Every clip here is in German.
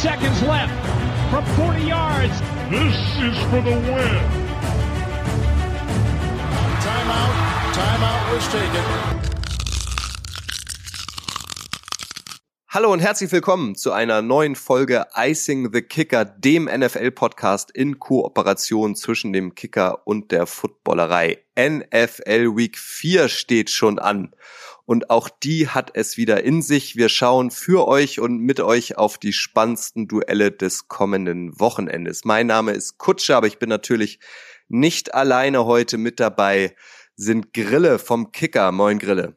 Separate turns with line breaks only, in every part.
seconds left from 40 yards.
This is for the win.
Timeout. Timeout was taken.
Hallo und herzlich willkommen zu einer neuen Folge Icing the Kicker, dem NFL-Podcast in Kooperation zwischen dem Kicker und der Footballerei. NFL Week 4 steht schon an und auch die hat es wieder in sich. Wir schauen für euch und mit euch auf die spannendsten Duelle des kommenden Wochenendes. Mein Name ist Kutscher, aber ich bin natürlich nicht alleine heute mit dabei. Sind Grille vom Kicker. Moin Grille.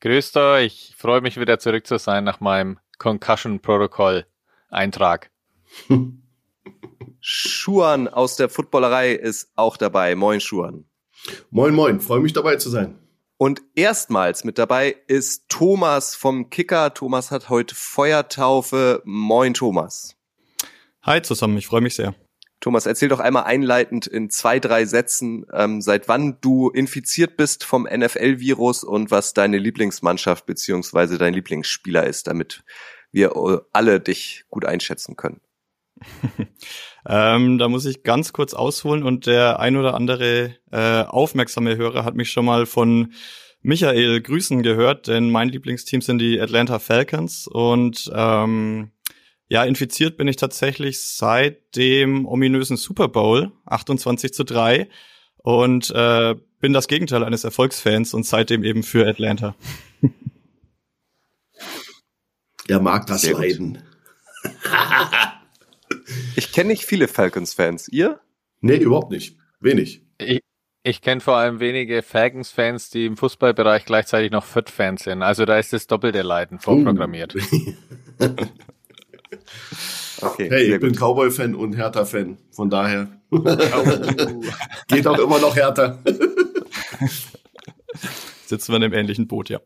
Grüßt euch, ich freue mich wieder zurück zu sein nach meinem Concussion Protokoll Eintrag.
Schuan aus der Footballerei ist auch dabei. Moin Schuan.
Moin moin, freue mich dabei zu sein.
Und erstmals mit dabei ist Thomas vom Kicker. Thomas hat heute Feuertaufe. Moin Thomas.
Hi zusammen, ich freue mich sehr.
Thomas, erzähl doch einmal einleitend in zwei, drei Sätzen, ähm, seit wann du infiziert bist vom NFL-Virus und was deine Lieblingsmannschaft beziehungsweise dein Lieblingsspieler ist, damit wir äh, alle dich gut einschätzen können.
ähm, da muss ich ganz kurz ausholen und der ein oder andere äh, aufmerksame Hörer hat mich schon mal von Michael grüßen gehört, denn mein Lieblingsteam sind die Atlanta Falcons und ähm, ja, infiziert bin ich tatsächlich seit dem ominösen Super Bowl 28 zu 3 und äh, bin das Gegenteil eines Erfolgsfans und seitdem eben für Atlanta.
Er mag das Sehr Leiden.
ich kenne nicht viele Falcons-Fans. Ihr?
Nee, überhaupt nicht. Wenig.
Ich, ich kenne vor allem wenige Falcons-Fans, die im Fußballbereich gleichzeitig noch Foot-Fans sind. Also da ist das doppelte Leiden vorprogrammiert.
Uh. Okay, hey, ich bin Cowboy-Fan und Hertha-Fan. Von daher geht auch immer noch härter.
Sitzen wir in einem ähnlichen Boot, ja.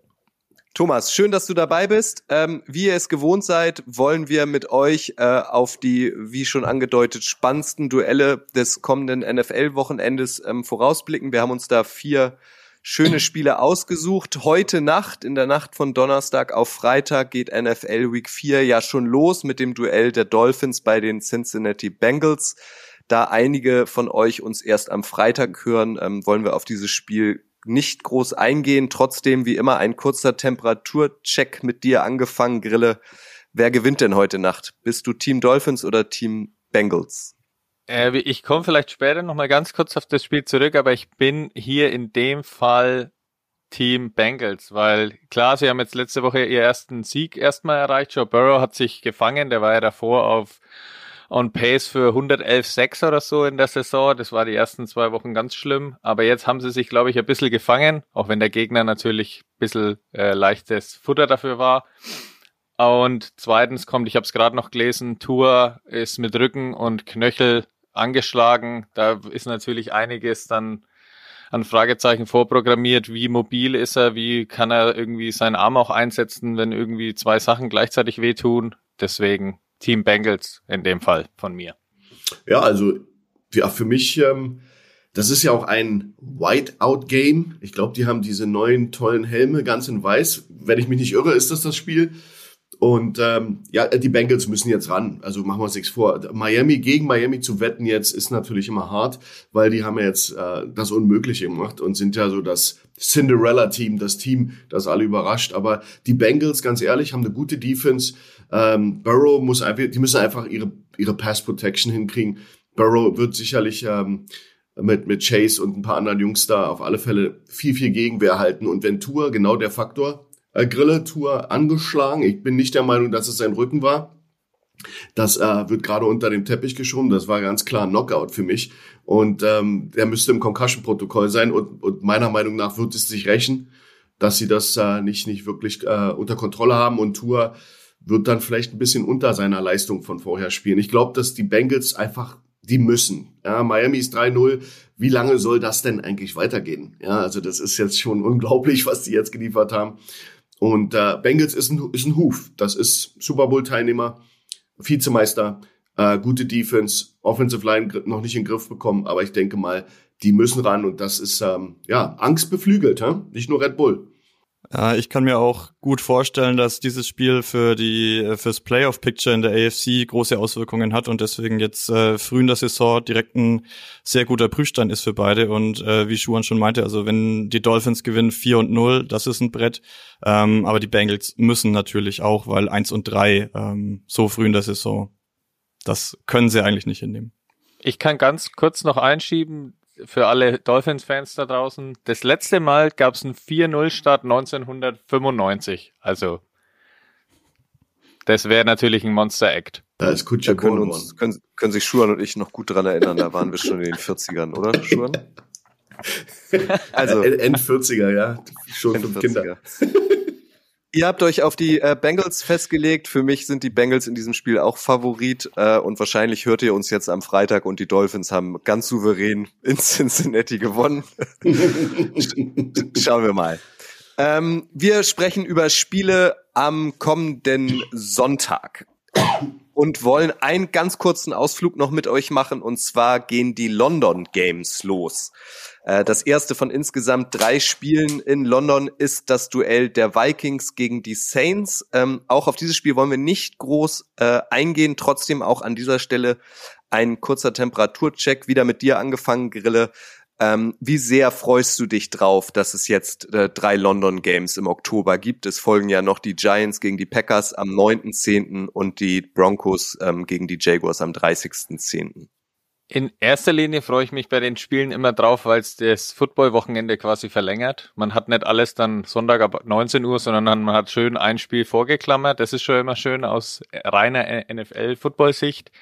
Thomas, schön, dass du dabei bist. Ähm, wie ihr es gewohnt seid, wollen wir mit euch äh, auf die, wie schon angedeutet, spannendsten Duelle des kommenden NFL-Wochenendes ähm, vorausblicken. Wir haben uns da vier schöne Spiele ausgesucht. Heute Nacht, in der Nacht von Donnerstag auf Freitag, geht NFL Week 4 ja schon los mit dem Duell der Dolphins bei den Cincinnati Bengals. Da einige von euch uns erst am Freitag hören, ähm, wollen wir auf dieses Spiel nicht groß eingehen. Trotzdem, wie immer, ein kurzer Temperaturcheck mit dir angefangen, Grille. Wer gewinnt denn heute Nacht? Bist du Team Dolphins oder Team Bengals?
Äh, ich komme vielleicht später nochmal ganz kurz auf das Spiel zurück, aber ich bin hier in dem Fall Team Bengals, weil klar, sie haben jetzt letzte Woche ihr ersten Sieg erstmal erreicht. Joe Burrow hat sich gefangen, der war ja davor auf on pace für 111,6 oder so in der Saison. Das war die ersten zwei Wochen ganz schlimm. Aber jetzt haben sie sich, glaube ich, ein bisschen gefangen, auch wenn der Gegner natürlich ein bisschen äh, leichtes Futter dafür war. Und zweitens kommt, ich habe es gerade noch gelesen, Tour ist mit Rücken und Knöchel angeschlagen. Da ist natürlich einiges dann an Fragezeichen vorprogrammiert. Wie mobil ist er? Wie kann er irgendwie seinen Arm auch einsetzen, wenn irgendwie zwei Sachen gleichzeitig wehtun? Deswegen Team Bengals in dem Fall von mir.
Ja, also ja, für mich, ähm, das ist ja auch ein Whiteout-Game. Ich glaube, die haben diese neuen tollen Helme ganz in weiß. Wenn ich mich nicht irre, ist das das Spiel. Und ähm, ja, die Bengals müssen jetzt ran. Also machen wir uns nichts vor. Miami gegen Miami zu wetten jetzt ist natürlich immer hart, weil die haben ja jetzt äh, das Unmögliche gemacht und sind ja so das Cinderella-Team, das Team, das alle überrascht. Aber die Bengals, ganz ehrlich, haben eine gute Defense. Ähm, Burrow muss einfach, die müssen einfach ihre ihre Pass Protection hinkriegen. Burrow wird sicherlich ähm, mit mit Chase und ein paar anderen Jungs da auf alle Fälle viel viel Gegenwehr halten. Und Ventura genau der Faktor äh, Grille-Tour angeschlagen. Ich bin nicht der Meinung, dass es sein Rücken war. Das äh, wird gerade unter dem Teppich geschoben. Das war ganz klar ein Knockout für mich. Und ähm, der müsste im Concussion-Protokoll sein. Und, und meiner Meinung nach wird es sich rächen, dass sie das äh, nicht, nicht wirklich äh, unter Kontrolle haben. Und Tour wird dann vielleicht ein bisschen unter seiner Leistung von vorher spielen. Ich glaube, dass die Bengals einfach, die müssen. Ja, Miami ist 3-0. Wie lange soll das denn eigentlich weitergehen? Ja, also das ist jetzt schon unglaublich, was die jetzt geliefert haben. Und äh, Bengals ist ein, ist ein Huf. Das ist Super Bowl-Teilnehmer, Vizemeister, äh, gute Defense, Offensive Line noch nicht in den Griff bekommen, aber ich denke mal, die müssen ran und das ist ähm, ja Angst beflügelt, hä? nicht nur Red Bull.
Ich kann mir auch gut vorstellen, dass dieses Spiel für die fürs Playoff Picture in der AFC große Auswirkungen hat und deswegen jetzt äh, früh in der Saison direkt ein sehr guter Prüfstand ist für beide und äh, wie Schuhan schon meinte, also wenn die Dolphins gewinnen 4 und 0, das ist ein Brett, ähm, aber die Bengals müssen natürlich auch, weil 1 und 3 ähm, so früh in der Saison, das können sie eigentlich nicht hinnehmen.
Ich kann ganz kurz noch einschieben, für alle Dolphins-Fans da draußen. Das letzte Mal gab es einen 4-0-Start 1995. Also, das wäre natürlich ein Monster-Act.
Da ist Kutscher
Da können, uns, können, können sich Schuan und ich noch gut dran erinnern, da waren wir schon in den 40ern, oder, Schuan?
Also, End 40er, ja. Schon fünf Kinder.
Ihr habt euch auf die äh, Bengals festgelegt. Für mich sind die Bengals in diesem Spiel auch Favorit äh, und wahrscheinlich hört ihr uns jetzt am Freitag und die Dolphins haben ganz souverän in Cincinnati gewonnen. Schauen wir mal. Ähm, wir sprechen über Spiele am kommenden Sonntag und wollen einen ganz kurzen Ausflug noch mit euch machen. Und zwar gehen die London Games los. Äh, das erste von insgesamt drei Spielen in London ist das Duell der Vikings gegen die Saints. Ähm, auch auf dieses Spiel wollen wir nicht groß äh, eingehen. Trotzdem auch an dieser Stelle ein kurzer Temperaturcheck. Wieder mit dir angefangen, Grille. Ähm, wie sehr freust du dich drauf, dass es jetzt äh, drei London Games im Oktober gibt? Es folgen ja noch die Giants gegen die Packers am 9.10. und die Broncos ähm, gegen die Jaguars am 30.10.
In erster Linie freue ich mich bei den Spielen immer drauf, weil es das Football-Wochenende quasi verlängert. Man hat nicht alles dann Sonntag ab 19 Uhr, sondern man hat schön ein Spiel vorgeklammert. Das ist schon immer schön aus reiner NFL-Football-Sicht.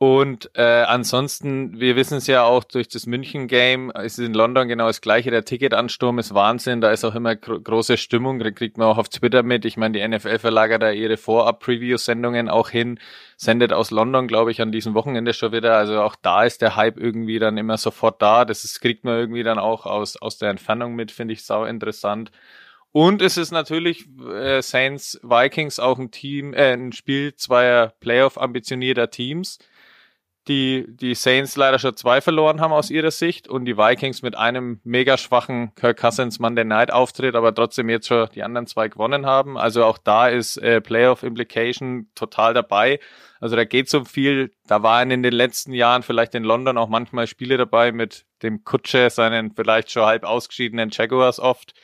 Und äh, ansonsten, wir wissen es ja auch durch das München-Game, ist es in London genau das gleiche. Der Ticketansturm ist Wahnsinn, da ist auch immer gro große Stimmung, da kriegt man auch auf Twitter mit. Ich meine, die NFL verlagert da ihre Vorab-Preview-Sendungen auch hin, sendet aus London, glaube ich, an diesem Wochenende schon wieder. Also auch da ist der Hype irgendwie dann immer sofort da. Das ist, kriegt man irgendwie dann auch aus, aus der Entfernung mit, finde ich sau interessant. Und es ist natürlich äh, Saints Vikings auch ein Team, äh, ein Spiel zweier Playoff-ambitionierter Teams die die Saints leider schon zwei verloren haben aus ihrer Sicht und die Vikings mit einem mega schwachen Kirk Cousins Monday Night Auftritt, aber trotzdem jetzt schon die anderen zwei gewonnen haben. Also auch da ist äh, Playoff Implication total dabei. Also da geht so viel. Da waren in den letzten Jahren vielleicht in London auch manchmal Spiele dabei mit dem Kutsche, seinen vielleicht schon halb ausgeschiedenen Jaguars oft.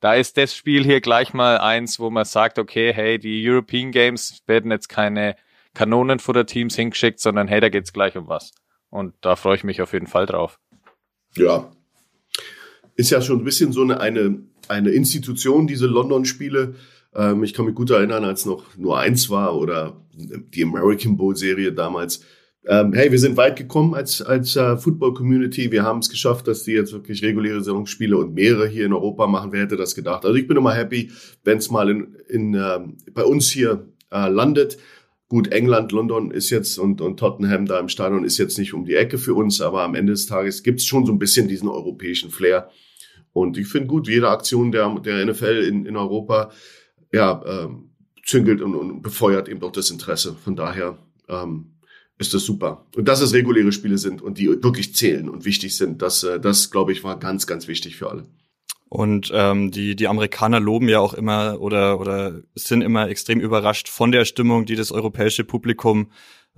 Da ist das Spiel hier gleich mal eins, wo man sagt, okay, hey, die European Games werden jetzt keine Kanonenfutter-Teams hingeschickt, sondern hey, da geht's gleich um was. Und da freue ich mich auf jeden Fall drauf.
Ja. Ist ja schon ein bisschen so eine, eine, eine Institution, diese London-Spiele. Ähm, ich kann mich gut erinnern, als noch nur eins war oder die American Bowl-Serie damals. Ähm, hey, wir sind weit gekommen als, als uh, Football-Community. Wir haben es geschafft, dass die jetzt wirklich reguläre Saisonspiele und mehrere hier in Europa machen. Wer hätte das gedacht? Also ich bin immer happy, wenn es mal in, in, uh, bei uns hier uh, landet. Gut, England, London ist jetzt und, und Tottenham da im Stadion ist jetzt nicht um die Ecke für uns, aber am Ende des Tages gibt's schon so ein bisschen diesen europäischen Flair. Und ich finde gut, jede Aktion der, der NFL in, in Europa ja, ähm, züngelt und, und befeuert eben doch das Interesse. Von daher ähm, ist das super. Und dass es reguläre Spiele sind und die wirklich zählen und wichtig sind, das, äh, das glaube ich, war ganz, ganz wichtig für alle.
Und ähm, die, die Amerikaner loben ja auch immer oder, oder sind immer extrem überrascht von der Stimmung, die das europäische Publikum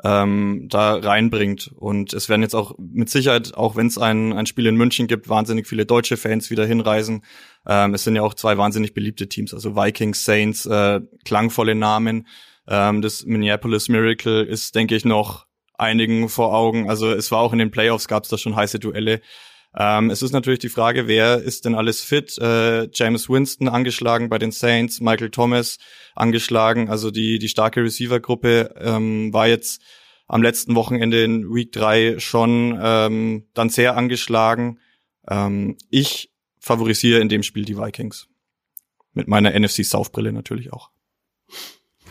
ähm, da reinbringt. Und es werden jetzt auch mit Sicherheit, auch wenn es ein, ein Spiel in München gibt, wahnsinnig viele deutsche Fans wieder hinreisen. Ähm, es sind ja auch zwei wahnsinnig beliebte Teams, also Vikings, Saints, äh, klangvolle Namen. Ähm, das Minneapolis Miracle ist, denke ich, noch einigen vor Augen. Also es war auch in den Playoffs, gab es da schon heiße Duelle. Ähm, es ist natürlich die Frage, wer ist denn alles fit? Äh, James Winston angeschlagen bei den Saints, Michael Thomas angeschlagen. Also die, die starke Receiver-Gruppe ähm, war jetzt am letzten Wochenende in Week 3 schon ähm, dann sehr angeschlagen. Ähm, ich favorisiere in dem Spiel die Vikings. Mit meiner NFC South-Brille natürlich auch.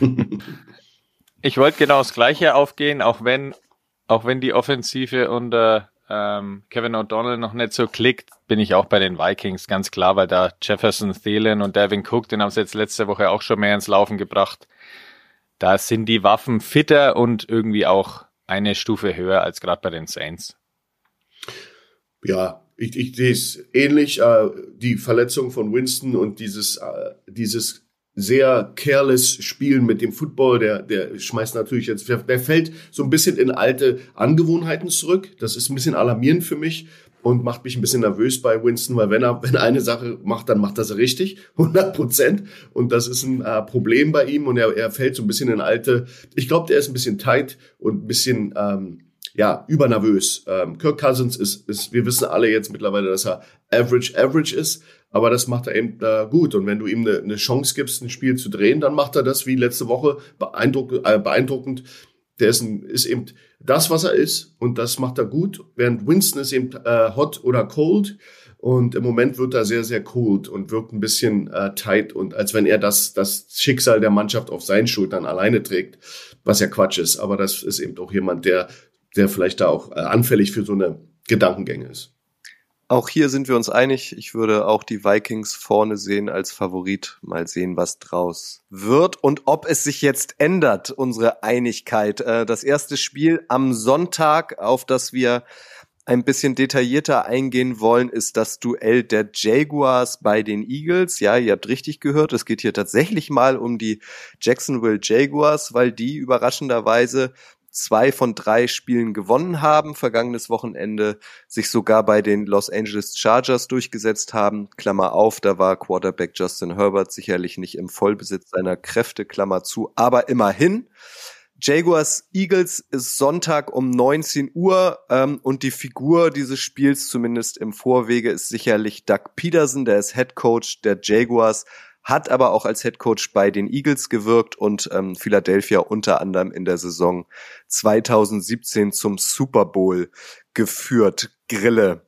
ich wollte genau das Gleiche aufgehen, auch wenn, auch wenn die Offensive unter ähm, Kevin O'Donnell noch nicht so klickt, bin ich auch bei den Vikings, ganz klar, weil da Jefferson, Thielen und Devin Cook, den haben sie jetzt letzte Woche auch schon mehr ins Laufen gebracht. Da sind die Waffen fitter und irgendwie auch eine Stufe höher als gerade bei den Saints.
Ja, ich, ich sehe es ähnlich. Äh, die Verletzung von Winston und dieses, äh, dieses sehr careless Spielen mit dem Football, der, der schmeißt natürlich jetzt, der fällt so ein bisschen in alte Angewohnheiten zurück. Das ist ein bisschen alarmierend für mich und macht mich ein bisschen nervös bei Winston, weil wenn er, wenn er eine Sache macht, dann macht er sie richtig, 100 Prozent. Und das ist ein äh, Problem bei ihm und er, er fällt so ein bisschen in alte, ich glaube, der ist ein bisschen tight und ein bisschen, ähm, ja, übernervös. Ähm, Kirk Cousins ist, ist, wir wissen alle jetzt mittlerweile, dass er average, average ist, aber das macht er eben äh, gut. Und wenn du ihm eine, eine Chance gibst, ein Spiel zu drehen, dann macht er das wie letzte Woche beeindruck, äh, beeindruckend. Der ist, ein, ist eben das, was er ist und das macht er gut. Während Winston ist eben äh, hot oder cold. Und im Moment wird er sehr, sehr cold und wirkt ein bisschen äh, tight und als wenn er das, das Schicksal der Mannschaft auf seinen Schultern alleine trägt, was ja Quatsch ist. Aber das ist eben auch jemand, der der vielleicht da auch äh, anfällig für so eine Gedankengänge ist.
Auch hier sind wir uns einig. Ich würde auch die Vikings vorne sehen als Favorit. Mal sehen, was draus wird und ob es sich jetzt ändert, unsere Einigkeit. Äh, das erste Spiel am Sonntag, auf das wir ein bisschen detaillierter eingehen wollen, ist das Duell der Jaguars bei den Eagles. Ja, ihr habt richtig gehört, es geht hier tatsächlich mal um die Jacksonville Jaguars, weil die überraschenderweise zwei von drei Spielen gewonnen haben, vergangenes Wochenende sich sogar bei den Los Angeles Chargers durchgesetzt haben. Klammer auf, da war Quarterback Justin Herbert sicherlich nicht im Vollbesitz seiner Kräfte, Klammer zu, aber immerhin. Jaguars Eagles ist Sonntag um 19 Uhr ähm, und die Figur dieses Spiels, zumindest im Vorwege, ist sicherlich Doug Peterson, der ist Head Coach der Jaguars, hat aber auch als Head Coach bei den Eagles gewirkt und ähm, Philadelphia unter anderem in der Saison 2017 zum Super Bowl geführt. Grille.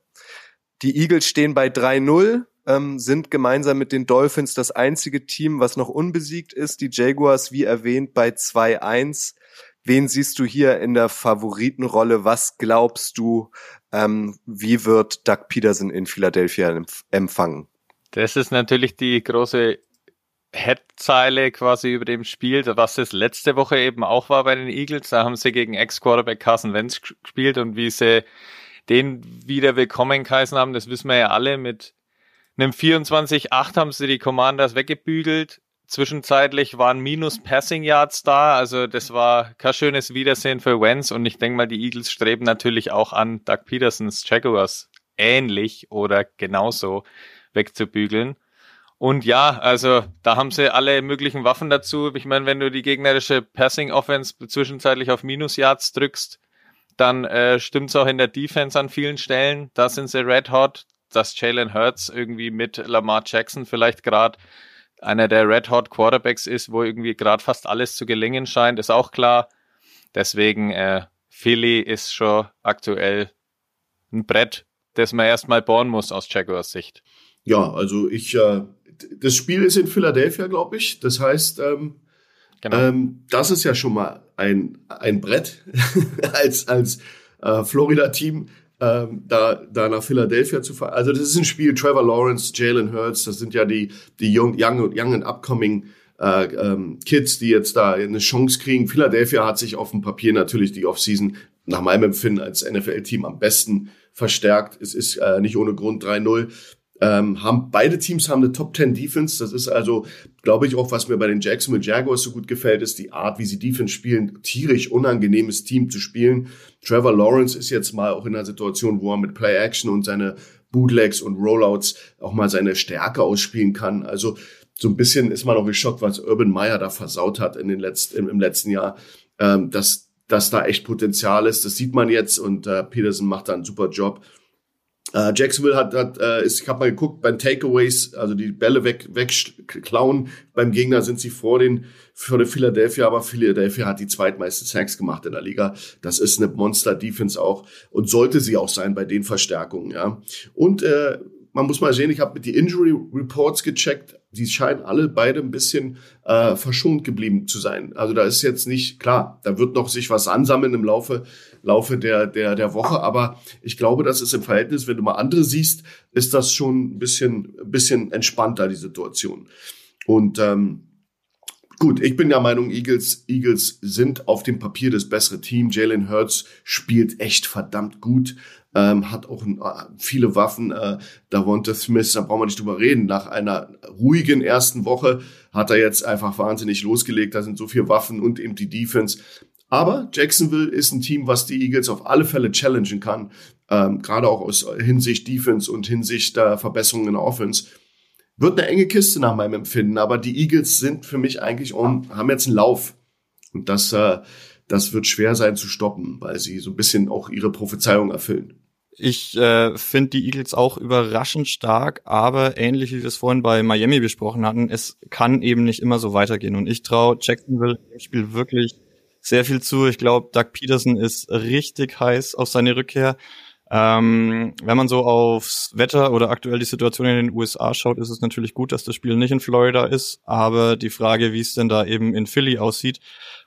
Die Eagles stehen bei 3-0, ähm, sind gemeinsam mit den Dolphins das einzige Team, was noch unbesiegt ist. Die Jaguars, wie erwähnt, bei 2-1. Wen siehst du hier in der Favoritenrolle? Was glaubst du, ähm, wie wird Doug Peterson in Philadelphia empfangen?
Das ist natürlich die große Headzeile quasi über dem Spiel, was es letzte Woche eben auch war bei den Eagles. Da haben sie gegen Ex-Quarterback Carson Wentz gespielt und wie sie den wieder willkommen geheißen haben, das wissen wir ja alle. Mit einem 24-8 haben sie die Commanders weggebügelt. Zwischenzeitlich waren minus Passing Yards da, also das war kein schönes Wiedersehen für Wentz und ich denke mal, die Eagles streben natürlich auch an Doug Petersons Jaguars ähnlich oder genauso wegzubügeln. Und ja, also da haben sie alle möglichen Waffen dazu. Ich meine, wenn du die gegnerische Passing Offense zwischenzeitlich auf Minus Yards drückst, dann äh, stimmt's auch in der Defense an vielen Stellen. Da sind sie red hot. Dass Jalen Hurts irgendwie mit Lamar Jackson vielleicht gerade einer der red hot Quarterbacks ist, wo irgendwie gerade fast alles zu gelingen scheint, ist auch klar. Deswegen äh, Philly ist schon aktuell ein Brett, das man erstmal bauen muss aus Jaguars Sicht.
Ja, also ich, äh, das Spiel ist in Philadelphia, glaube ich. Das heißt, ähm, genau. ähm, das ist ja schon mal ein, ein Brett als, als äh, Florida-Team. Ähm, da, da nach Philadelphia zu fahren. Also das ist ein Spiel, Trevor Lawrence, Jalen Hurts, das sind ja die, die young, young, young and upcoming äh, ähm, Kids, die jetzt da eine Chance kriegen. Philadelphia hat sich auf dem Papier natürlich die Offseason nach meinem Empfinden als NFL-Team am besten verstärkt. Es ist äh, nicht ohne Grund 3-0. Ähm, haben beide Teams haben eine Top 10 Defense. Das ist also, glaube ich, auch was mir bei den Jacksonville Jaguars so gut gefällt, ist die Art, wie sie Defense spielen. Tierisch unangenehmes Team zu spielen. Trevor Lawrence ist jetzt mal auch in einer Situation, wo er mit Play Action und seine Bootlegs und Rollouts auch mal seine Stärke ausspielen kann. Also so ein bisschen ist man auch geschockt, was Urban Meyer da versaut hat in den letzten, im, letzten Jahr. Ähm, dass, dass da echt Potenzial ist. Das sieht man jetzt und äh, Peterson macht da einen super Job. Uh, Jacksonville hat, hat äh, ist, ich habe mal geguckt, beim Takeaways, also die Bälle weg, wegklauen beim Gegner sind sie vor den für die Philadelphia, aber Philadelphia hat die zweitmeisten Sacks gemacht in der Liga. Das ist eine Monster-Defense auch und sollte sie auch sein bei den Verstärkungen, ja. Und äh, man muss mal sehen, ich habe mit die Injury Reports gecheckt, die scheinen alle beide ein bisschen äh, verschont geblieben zu sein. Also da ist jetzt nicht klar, da wird noch sich was ansammeln im Laufe Laufe der der der Woche, aber ich glaube, das ist im Verhältnis, wenn du mal andere siehst, ist das schon ein bisschen ein bisschen entspannter die Situation. Und ähm, Gut, ich bin der Meinung, Eagles, Eagles sind auf dem Papier das bessere Team. Jalen Hurts spielt echt verdammt gut. ähm, hat auch äh, viele Waffen. Äh, Davonta Smith, da brauchen wir nicht drüber reden. Nach einer ruhigen ersten Woche hat er jetzt einfach wahnsinnig losgelegt. Da sind so viele Waffen und eben die Defense. Aber Jacksonville ist ein Team, was die Eagles auf alle Fälle challengen kann. Ähm, gerade auch aus Hinsicht Defense und Hinsicht der Verbesserungen in der Offense. Wird eine enge Kiste nach meinem Empfinden, aber die Eagles sind für mich eigentlich on, haben jetzt einen Lauf. Und das, äh, das wird schwer sein zu stoppen, weil sie so ein bisschen auch ihre Prophezeiung erfüllen.
Ich äh, finde die Eagles auch überraschend stark, aber ähnlich wie wir es vorhin bei Miami besprochen hatten, es kann eben nicht immer so weitergehen. Und ich traue Jacksonville im Spiel wirklich sehr viel zu. Ich glaube, Doug Peterson ist richtig heiß auf seine Rückkehr. Ähm, wenn man so aufs Wetter oder aktuell die Situation in den USA schaut, ist es natürlich gut, dass das Spiel nicht in Florida ist. Aber die Frage, wie es denn da eben in Philly aussieht,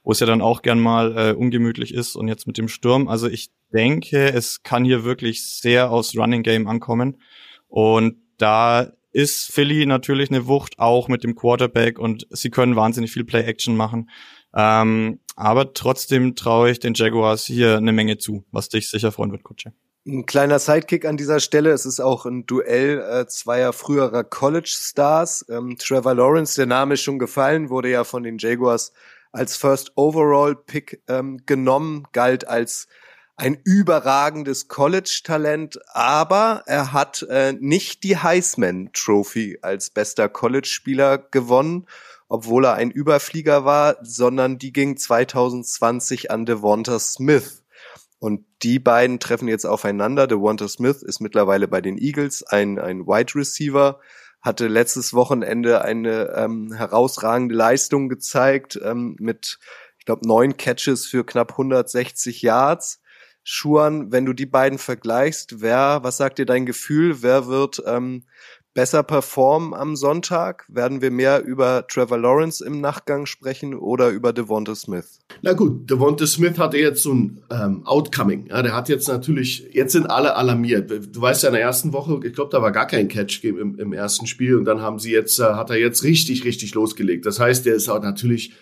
wo es ja dann auch gern mal äh, ungemütlich ist und jetzt mit dem Sturm. Also ich denke, es kann hier wirklich sehr aus Running Game ankommen. Und da ist Philly natürlich eine Wucht, auch mit dem Quarterback und sie können wahnsinnig viel Play-Action machen. Ähm, aber trotzdem traue ich den Jaguars hier eine Menge zu, was dich sicher freuen wird, Kutsche.
Ein kleiner Sidekick an dieser Stelle. Es ist auch ein Duell äh, zweier früherer College-Stars. Ähm, Trevor Lawrence, der Name ist schon gefallen, wurde ja von den Jaguars als First Overall Pick ähm, genommen, galt als ein überragendes College-Talent, aber er hat äh, nicht die Heisman Trophy als bester College-Spieler gewonnen obwohl er ein Überflieger war, sondern die ging 2020 an Devonta Smith. Und die beiden treffen jetzt aufeinander. Devonta Smith ist mittlerweile bei den Eagles ein, ein Wide Receiver, hatte letztes Wochenende eine ähm, herausragende Leistung gezeigt ähm, mit, ich glaube, neun Catches für knapp 160 Yards. Schuan, wenn du die beiden vergleichst, wer, was sagt dir dein Gefühl, wer wird ähm, besser performen am Sonntag? Werden wir mehr über Trevor Lawrence im Nachgang sprechen oder über Devonta Smith?
Na gut, Devonta Smith hatte jetzt so ein ähm, Outcoming. Ja, der hat jetzt natürlich, jetzt sind alle alarmiert. Du weißt ja in der ersten Woche, ich glaube, da war gar kein Catch im, im ersten Spiel und dann haben sie jetzt, äh, hat er jetzt richtig, richtig losgelegt. Das heißt, der ist auch natürlich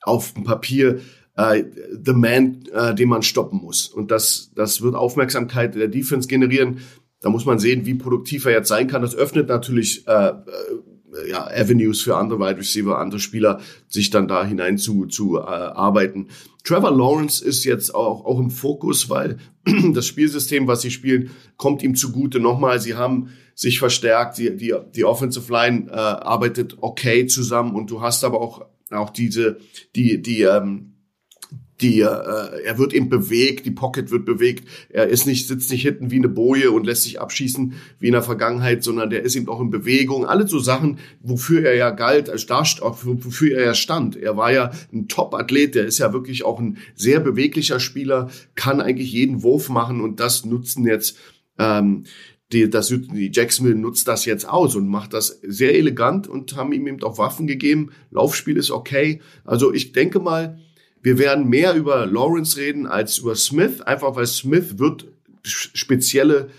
auf dem Papier äh, the man, äh, den man stoppen muss. Und das, das wird Aufmerksamkeit der Defense generieren. Da muss man sehen, wie produktiv er jetzt sein kann. Das öffnet natürlich äh, äh, ja, Avenues für andere Wide Receiver, andere Spieler, sich dann da hinein zu, zu äh, arbeiten. Trevor Lawrence ist jetzt auch, auch im Fokus, weil das Spielsystem, was sie spielen, kommt ihm zugute. Nochmal, sie haben sich verstärkt, die, die, die Offensive Line äh, arbeitet okay zusammen und du hast aber auch, auch diese, die, die, ähm, die, äh, er wird eben bewegt, die Pocket wird bewegt. Er ist nicht, sitzt nicht hinten wie eine Boje und lässt sich abschießen wie in der Vergangenheit, sondern der ist eben auch in Bewegung. Alle so Sachen, wofür er ja galt, als wofür er ja stand. Er war ja ein Top-Athlet, der ist ja wirklich auch ein sehr beweglicher Spieler, kann eigentlich jeden Wurf machen und das nutzen jetzt ähm, die, das, die Jacksonville nutzt das jetzt aus und macht das sehr elegant und haben ihm eben auch Waffen gegeben. Laufspiel ist okay. Also ich denke mal, wir werden mehr über Lawrence reden als über Smith, einfach weil Smith wird spezielle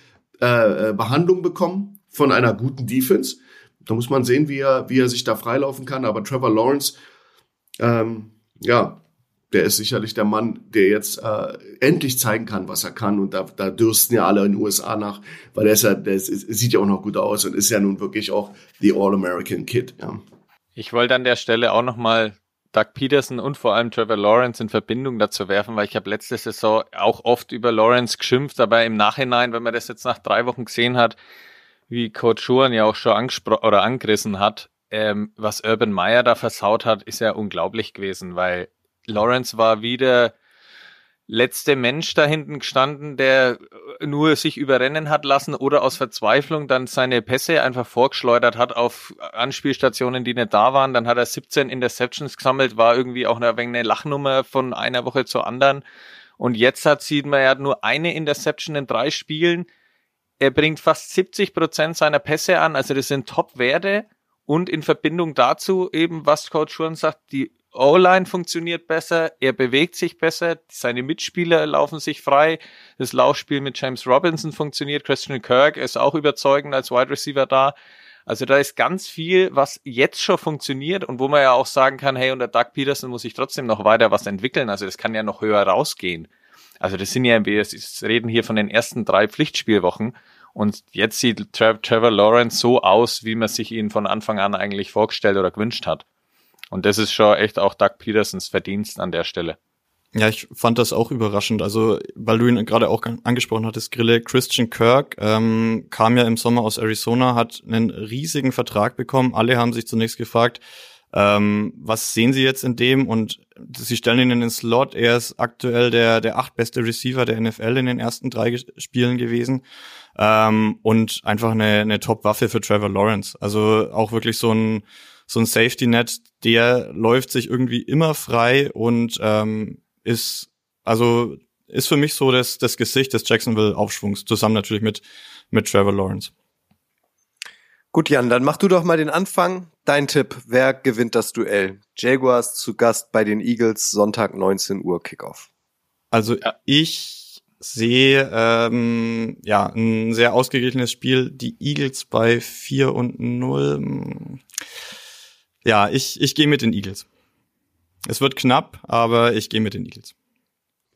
äh, äh, Behandlung bekommen von einer guten Defense. Da muss man sehen, wie er, wie er sich da freilaufen kann. Aber Trevor Lawrence, ähm, ja, der ist sicherlich der Mann, der jetzt äh, endlich zeigen kann, was er kann. Und da, da dürsten ja alle in den USA nach, weil der, ist ja, der ist, sieht ja auch noch gut aus und ist ja nun wirklich auch the All-American Kid. Ja.
Ich wollte an der Stelle auch noch mal Doug Peterson und vor allem Trevor Lawrence in Verbindung dazu werfen, weil ich habe letzte Saison auch oft über Lawrence geschimpft, aber im Nachhinein, wenn man das jetzt nach drei Wochen gesehen hat, wie Coach Schuhan ja auch schon angesprochen oder angerissen hat, ähm, was Urban Meyer da versaut hat, ist ja unglaublich gewesen, weil Lawrence war wieder letzte Mensch da hinten gestanden, der nur sich überrennen hat lassen oder aus Verzweiflung dann seine Pässe einfach vorgeschleudert hat auf Anspielstationen, die nicht da waren. Dann hat er 17 Interceptions gesammelt, war irgendwie auch eine, eine Lachnummer von einer Woche zur anderen. Und jetzt hat, sieht man, er hat nur eine Interception in drei Spielen. Er bringt fast 70 Prozent seiner Pässe an, also das sind Top-Werte. Und in Verbindung dazu eben, was Coach Schuren sagt, die O-Line funktioniert besser, er bewegt sich besser, seine Mitspieler laufen sich frei, das Laufspiel mit James Robinson funktioniert, Christian Kirk ist auch überzeugend als Wide Receiver da. Also da ist ganz viel, was jetzt schon funktioniert und wo man ja auch sagen kann, hey, unter Doug Peterson muss ich trotzdem noch weiter was entwickeln. Also das kann ja noch höher rausgehen. Also das sind ja, wir reden hier von den ersten drei Pflichtspielwochen und jetzt sieht Trevor Lawrence so aus, wie man sich ihn von Anfang an eigentlich vorgestellt oder gewünscht hat. Und das ist schon echt auch Doug Petersons Verdienst an der Stelle.
Ja, ich fand das auch überraschend. Also, weil du ihn gerade auch angesprochen hattest, Grille, Christian Kirk ähm, kam ja im Sommer aus Arizona, hat einen riesigen Vertrag bekommen. Alle haben sich zunächst gefragt, ähm, was sehen sie jetzt in dem? Und sie stellen ihn in den Slot. Er ist aktuell der, der achtbeste Receiver der NFL in den ersten drei Spielen gewesen. Ähm, und einfach eine, eine Top-Waffe für Trevor Lawrence. Also auch wirklich so ein, so ein Safety-Net, der läuft sich irgendwie immer frei und ähm, ist, also ist für mich so das, das Gesicht des Jacksonville-Aufschwungs, zusammen natürlich mit, mit Trevor Lawrence.
Gut, Jan, dann mach du doch mal den Anfang. Dein Tipp, wer gewinnt das Duell? Jaguars zu Gast bei den Eagles, Sonntag 19 Uhr Kickoff.
Also ja. ich sehe ähm, ja ein sehr ausgeglichenes Spiel. Die Eagles bei 4 und 0. Ja, ich, ich gehe mit den Eagles. Es wird knapp, aber ich gehe mit den Eagles.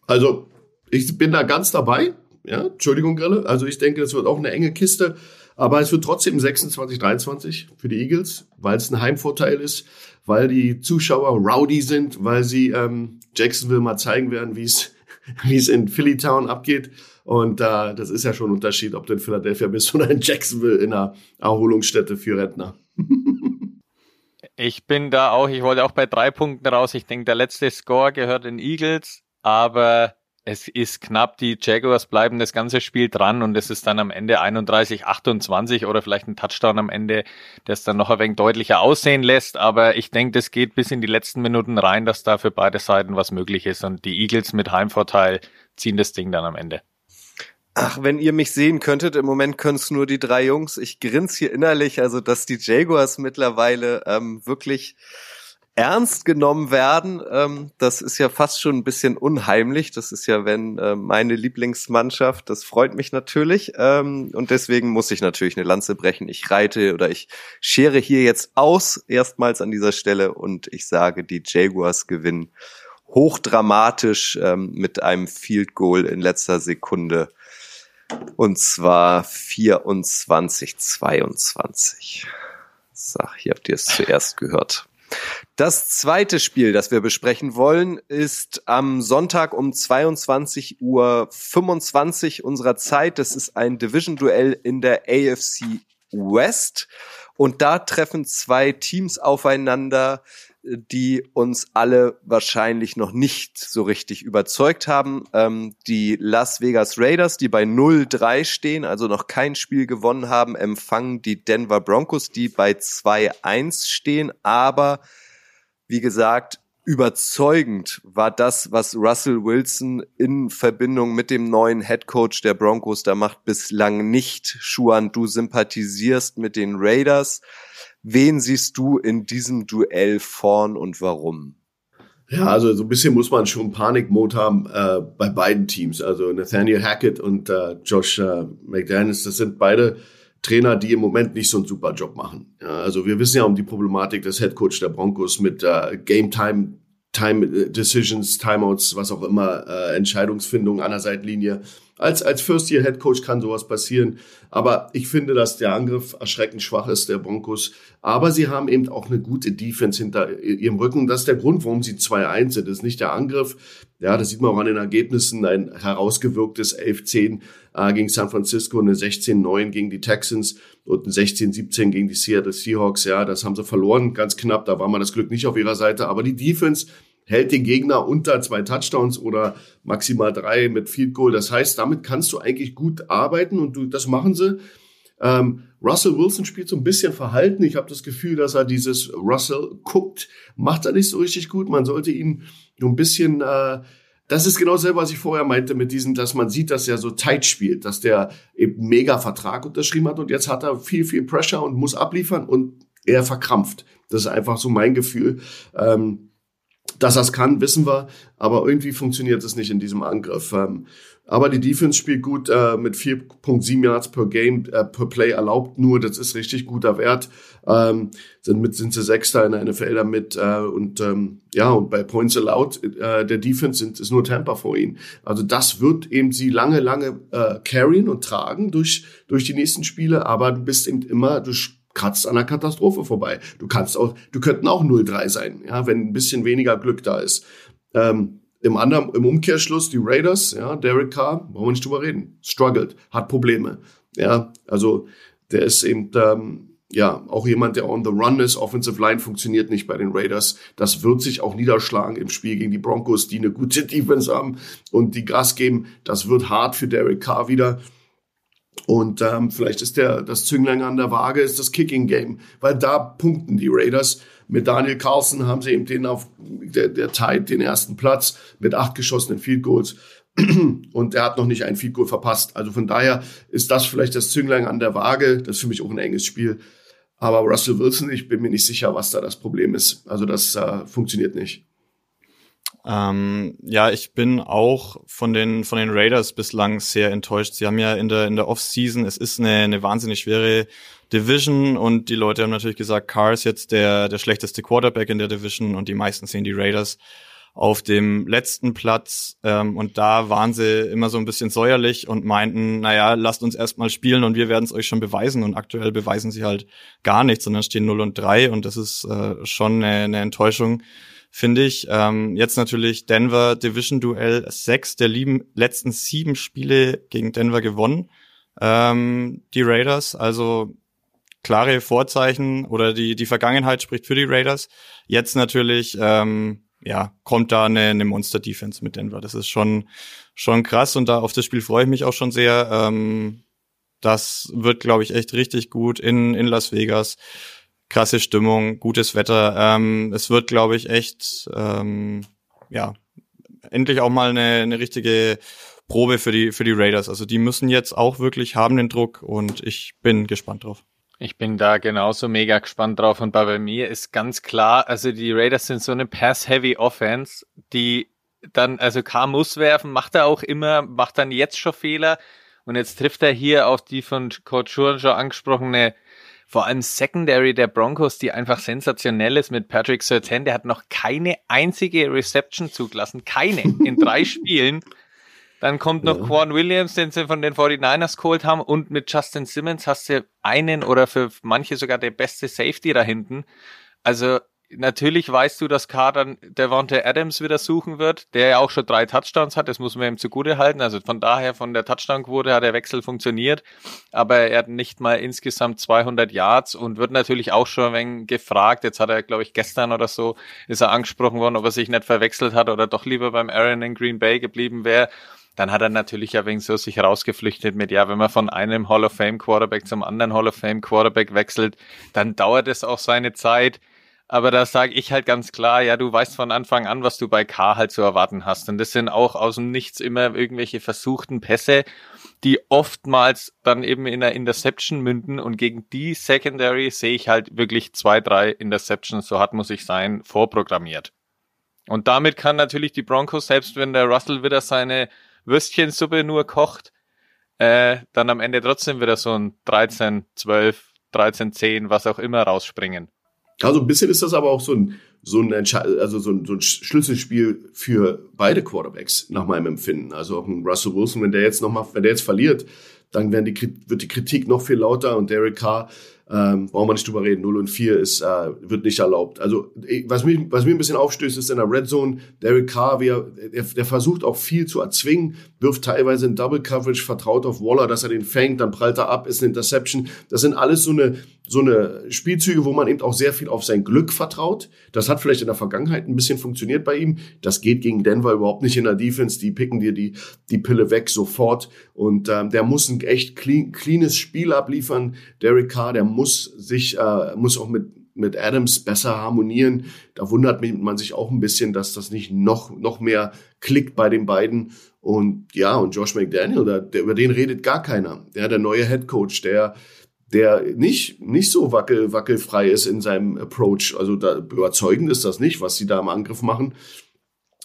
Also, ich bin da ganz dabei. Ja, Entschuldigung, Grille. Also ich denke, das wird auch eine enge Kiste. Aber es wird trotzdem 26, 23 für die Eagles, weil es ein Heimvorteil ist, weil die Zuschauer rowdy sind, weil sie ähm, Jacksonville mal zeigen werden, wie es in Philly Town abgeht. Und äh, das ist ja schon ein Unterschied, ob du in Philadelphia bist oder in Jacksonville in einer Erholungsstätte für Rentner.
Ich bin da auch, ich wollte auch bei drei Punkten raus. Ich denke, der letzte Score gehört den Eagles, aber es ist knapp. Die Jaguars bleiben das ganze Spiel dran und es ist dann am Ende 31, 28 oder vielleicht ein Touchdown am Ende, es dann noch ein wenig deutlicher aussehen lässt. Aber ich denke, das geht bis in die letzten Minuten rein, dass da für beide Seiten was möglich ist und die Eagles mit Heimvorteil ziehen das Ding dann am Ende.
Ach, wenn ihr mich sehen könntet, im Moment können es nur die drei Jungs. Ich grinse hier innerlich, also dass die Jaguars mittlerweile ähm, wirklich ernst genommen werden, ähm, das ist ja fast schon ein bisschen unheimlich. Das ist ja, wenn äh, meine Lieblingsmannschaft, das freut mich natürlich. Ähm, und deswegen muss ich natürlich eine Lanze brechen. Ich reite oder ich schere hier jetzt aus, erstmals an dieser Stelle, und ich sage, die Jaguars gewinnen hochdramatisch ähm, mit einem Field Goal in letzter Sekunde und zwar 24, 22. So, hier habt ihr es zuerst gehört. Das zweite Spiel, das wir besprechen wollen, ist am Sonntag um 22 Uhr 25 unserer Zeit. Das ist ein Division-Duell in der AFC West. Und da treffen zwei Teams aufeinander, die uns alle wahrscheinlich noch nicht so richtig überzeugt haben. Ähm, die Las Vegas Raiders, die bei 0-3 stehen, also noch kein Spiel gewonnen haben, empfangen die Denver Broncos, die bei 2-1 stehen. Aber wie gesagt, überzeugend war das, was Russell Wilson in Verbindung mit dem neuen Head Coach der Broncos da macht, bislang nicht. Schuan, du sympathisierst mit den Raiders. Wen siehst du in diesem Duell vorn und warum?
Ja, also so ein bisschen muss man schon Panikmod haben äh, bei beiden Teams. Also Nathaniel Hackett und äh, Josh äh, McDaniels, das sind beide Trainer, die im Moment nicht so einen super Job machen. Ja, also wir wissen ja um die Problematik des Head Coach der Broncos mit äh, Game Time, Time äh, Decisions, Timeouts, was auch immer, äh, Entscheidungsfindung an der Seitenlinie. Als, als First-Year-Head-Coach kann sowas passieren. Aber ich finde, dass der Angriff erschreckend schwach ist, der Broncos. Aber sie haben eben auch eine gute Defense hinter ihrem Rücken. Das ist der Grund, warum sie 2-1 sind. Das ist nicht der Angriff. Ja, das sieht man auch an den Ergebnissen. Ein herausgewirktes 11-10 äh, gegen San Francisco, eine 16-9 gegen die Texans und ein 16-17 gegen die Seattle Seahawks. Ja, das haben sie verloren, ganz knapp. Da war man das Glück nicht auf ihrer Seite. Aber die Defense hält den Gegner unter zwei Touchdowns oder maximal drei mit Field Goal. Das heißt, damit kannst du eigentlich gut arbeiten und du, das machen sie. Ähm, Russell Wilson spielt so ein bisschen verhalten. Ich habe das Gefühl, dass er dieses Russell guckt, macht er nicht so richtig gut. Man sollte ihn so ein bisschen, äh, das ist genau selber, was ich vorher meinte mit diesem, dass man sieht, dass er so tight spielt, dass der eben mega Vertrag unterschrieben hat und jetzt hat er viel, viel Pressure und muss abliefern und er verkrampft. Das ist einfach so mein Gefühl. Ähm, Dass er kann, wissen wir, aber irgendwie funktioniert es nicht in diesem Angriff. Ähm, aber die Defense spielt gut äh, mit 4.7 Yards per Game, äh, per Play erlaubt nur. Das ist richtig guter Wert. Ähm, sind mit sind sie Sechster in der NFL damit äh, und ähm, ja und bei Points allowed äh, der Defense sind ist nur Tampa vor ihnen. Also das wird eben sie lange lange äh, carryen und tragen durch durch die nächsten Spiele. Aber du bist eben immer du kratzt an einer Katastrophe vorbei. Du kannst auch du könnten auch 0-3 sein, ja, wenn ein bisschen weniger Glück da ist. Ähm, im anderen, im Umkehrschluss, die Raiders, ja, Derek Carr, wollen wir nicht drüber reden, struggled, hat Probleme. Ja, also der ist eben, ähm, ja, auch jemand, der on the run ist. Offensive Line funktioniert nicht bei den Raiders. Das wird sich auch niederschlagen im Spiel gegen die Broncos, die eine gute Defense haben und die Gas geben. Das wird hart für Derek Carr wieder. Und ähm, vielleicht ist der das Zünglein an der Waage ist das Kicking Game, weil da punkten die Raiders. Mit Daniel Carlson haben sie eben den auf der, der tied den ersten Platz mit acht geschossenen Field Goals. Und er hat noch nicht ein Field Goal verpasst. Also von daher ist das vielleicht das Zünglein an der Waage. Das ist für mich auch ein enges Spiel. Aber Russell Wilson, ich bin mir nicht sicher, was da das Problem ist. Also das äh, funktioniert nicht.
Ähm, ja, ich bin auch von den von den Raiders bislang sehr enttäuscht. Sie haben ja in der in der Offseason, es ist eine, eine wahnsinnig schwere Division und die Leute haben natürlich gesagt, Carr ist jetzt der, der schlechteste Quarterback in der Division und die meisten sehen die Raiders auf dem letzten Platz. Ähm, und da waren sie immer so ein bisschen säuerlich und meinten, naja, lasst uns erstmal spielen und wir werden es euch schon beweisen. Und aktuell beweisen sie halt gar nichts, sondern stehen 0 und 3 und das ist äh, schon eine, eine Enttäuschung, finde ich. Ähm, jetzt natürlich Denver Division Duell 6 der lieben, letzten sieben Spiele gegen Denver gewonnen. Ähm, die Raiders, also klare Vorzeichen oder die, die Vergangenheit spricht für die Raiders. Jetzt natürlich, ähm, ja, kommt da eine, eine Monster-Defense mit Denver. Das ist schon, schon krass und da auf das Spiel freue ich mich auch schon sehr. Ähm, das wird, glaube ich, echt richtig gut in, in Las Vegas. Krasse Stimmung, gutes Wetter. Ähm, es wird, glaube ich, echt, ähm, ja, endlich auch mal eine, eine richtige Probe für die, für die Raiders. Also die müssen jetzt auch wirklich haben den Druck und ich bin gespannt drauf.
Ich bin da genauso mega gespannt drauf und bei mir ist ganz klar, also die Raiders sind so eine Pass-Heavy Offense, die dann, also K muss werfen, macht er auch immer, macht dann jetzt schon Fehler und jetzt trifft er hier auf die von Coach Schuren schon angesprochene vor allem Secondary der Broncos, die einfach sensationell ist mit Patrick Surtain, der hat noch keine einzige Reception zugelassen, keine in drei Spielen. Dann kommt noch ja. Quan Williams, den sie von den 49ers geholt haben. Und mit Justin Simmons hast du einen oder für manche sogar der beste Safety da hinten. Also natürlich weißt du, dass Carr dann Devontae Adams wieder suchen wird, der ja auch schon drei Touchdowns hat. Das muss man ihm zugute halten. Also von daher, von der Touchdown-Quote hat der Wechsel funktioniert. Aber er hat nicht mal insgesamt 200 Yards und wird natürlich auch schon ein wenig gefragt. Jetzt hat er, glaube ich, gestern oder so ist er angesprochen worden, ob er sich nicht verwechselt hat oder doch lieber beim Aaron in Green Bay geblieben wäre dann hat er natürlich ein wenig so sich rausgeflüchtet mit, ja, wenn man von einem Hall of Fame Quarterback zum anderen Hall of Fame Quarterback wechselt, dann dauert es auch seine Zeit. Aber da sage ich halt ganz klar, ja, du weißt von Anfang an, was du bei K halt zu erwarten hast. Und das sind auch aus dem Nichts immer irgendwelche versuchten Pässe, die oftmals dann eben in einer Interception münden. Und gegen die Secondary sehe ich halt wirklich zwei, drei Interceptions, so hart muss ich sein, vorprogrammiert. Und damit kann natürlich die Broncos, selbst wenn der Russell wieder seine Würstchensuppe nur kocht, äh, dann am Ende trotzdem wieder so ein 13, 12, 13, 10, was auch immer rausspringen.
Also ein bisschen ist das aber auch so ein, so ein, also so ein, so ein Schlüsselspiel für beide Quarterbacks nach meinem Empfinden. Also auch ein Russell Wilson, wenn der jetzt noch mal, wenn der jetzt verliert, dann werden die, wird die Kritik noch viel lauter und Derek Carr ähm, brauchen wir nicht drüber reden. 0 und 4 ist, äh, wird nicht erlaubt. Also, was mich, was mir ein bisschen aufstößt, ist in der Red Zone, Derek Carr, wie er, der, der versucht auch viel zu erzwingen, wirft teilweise in Double Coverage, vertraut auf Waller, dass er den fängt, dann prallt er ab, ist eine Interception. Das sind alles so eine, so eine Spielzüge, wo man eben auch sehr viel auf sein Glück vertraut. Das hat vielleicht in der Vergangenheit ein bisschen funktioniert bei ihm. Das geht gegen Denver überhaupt nicht in der Defense. Die picken dir die, die Pille weg sofort. Und ähm, der muss ein echt clean, cleanes Spiel abliefern. Derek Carr, der muss sich, äh, muss auch mit, mit Adams besser harmonieren. Da wundert man sich auch ein bisschen, dass das nicht noch, noch mehr klickt bei den beiden. Und ja, und Josh McDaniel, der, der, über den redet gar keiner. Der, der neue Head Coach, der, der nicht, nicht so wackel, wackelfrei ist in seinem Approach. Also da, überzeugend ist das nicht, was sie da im Angriff machen.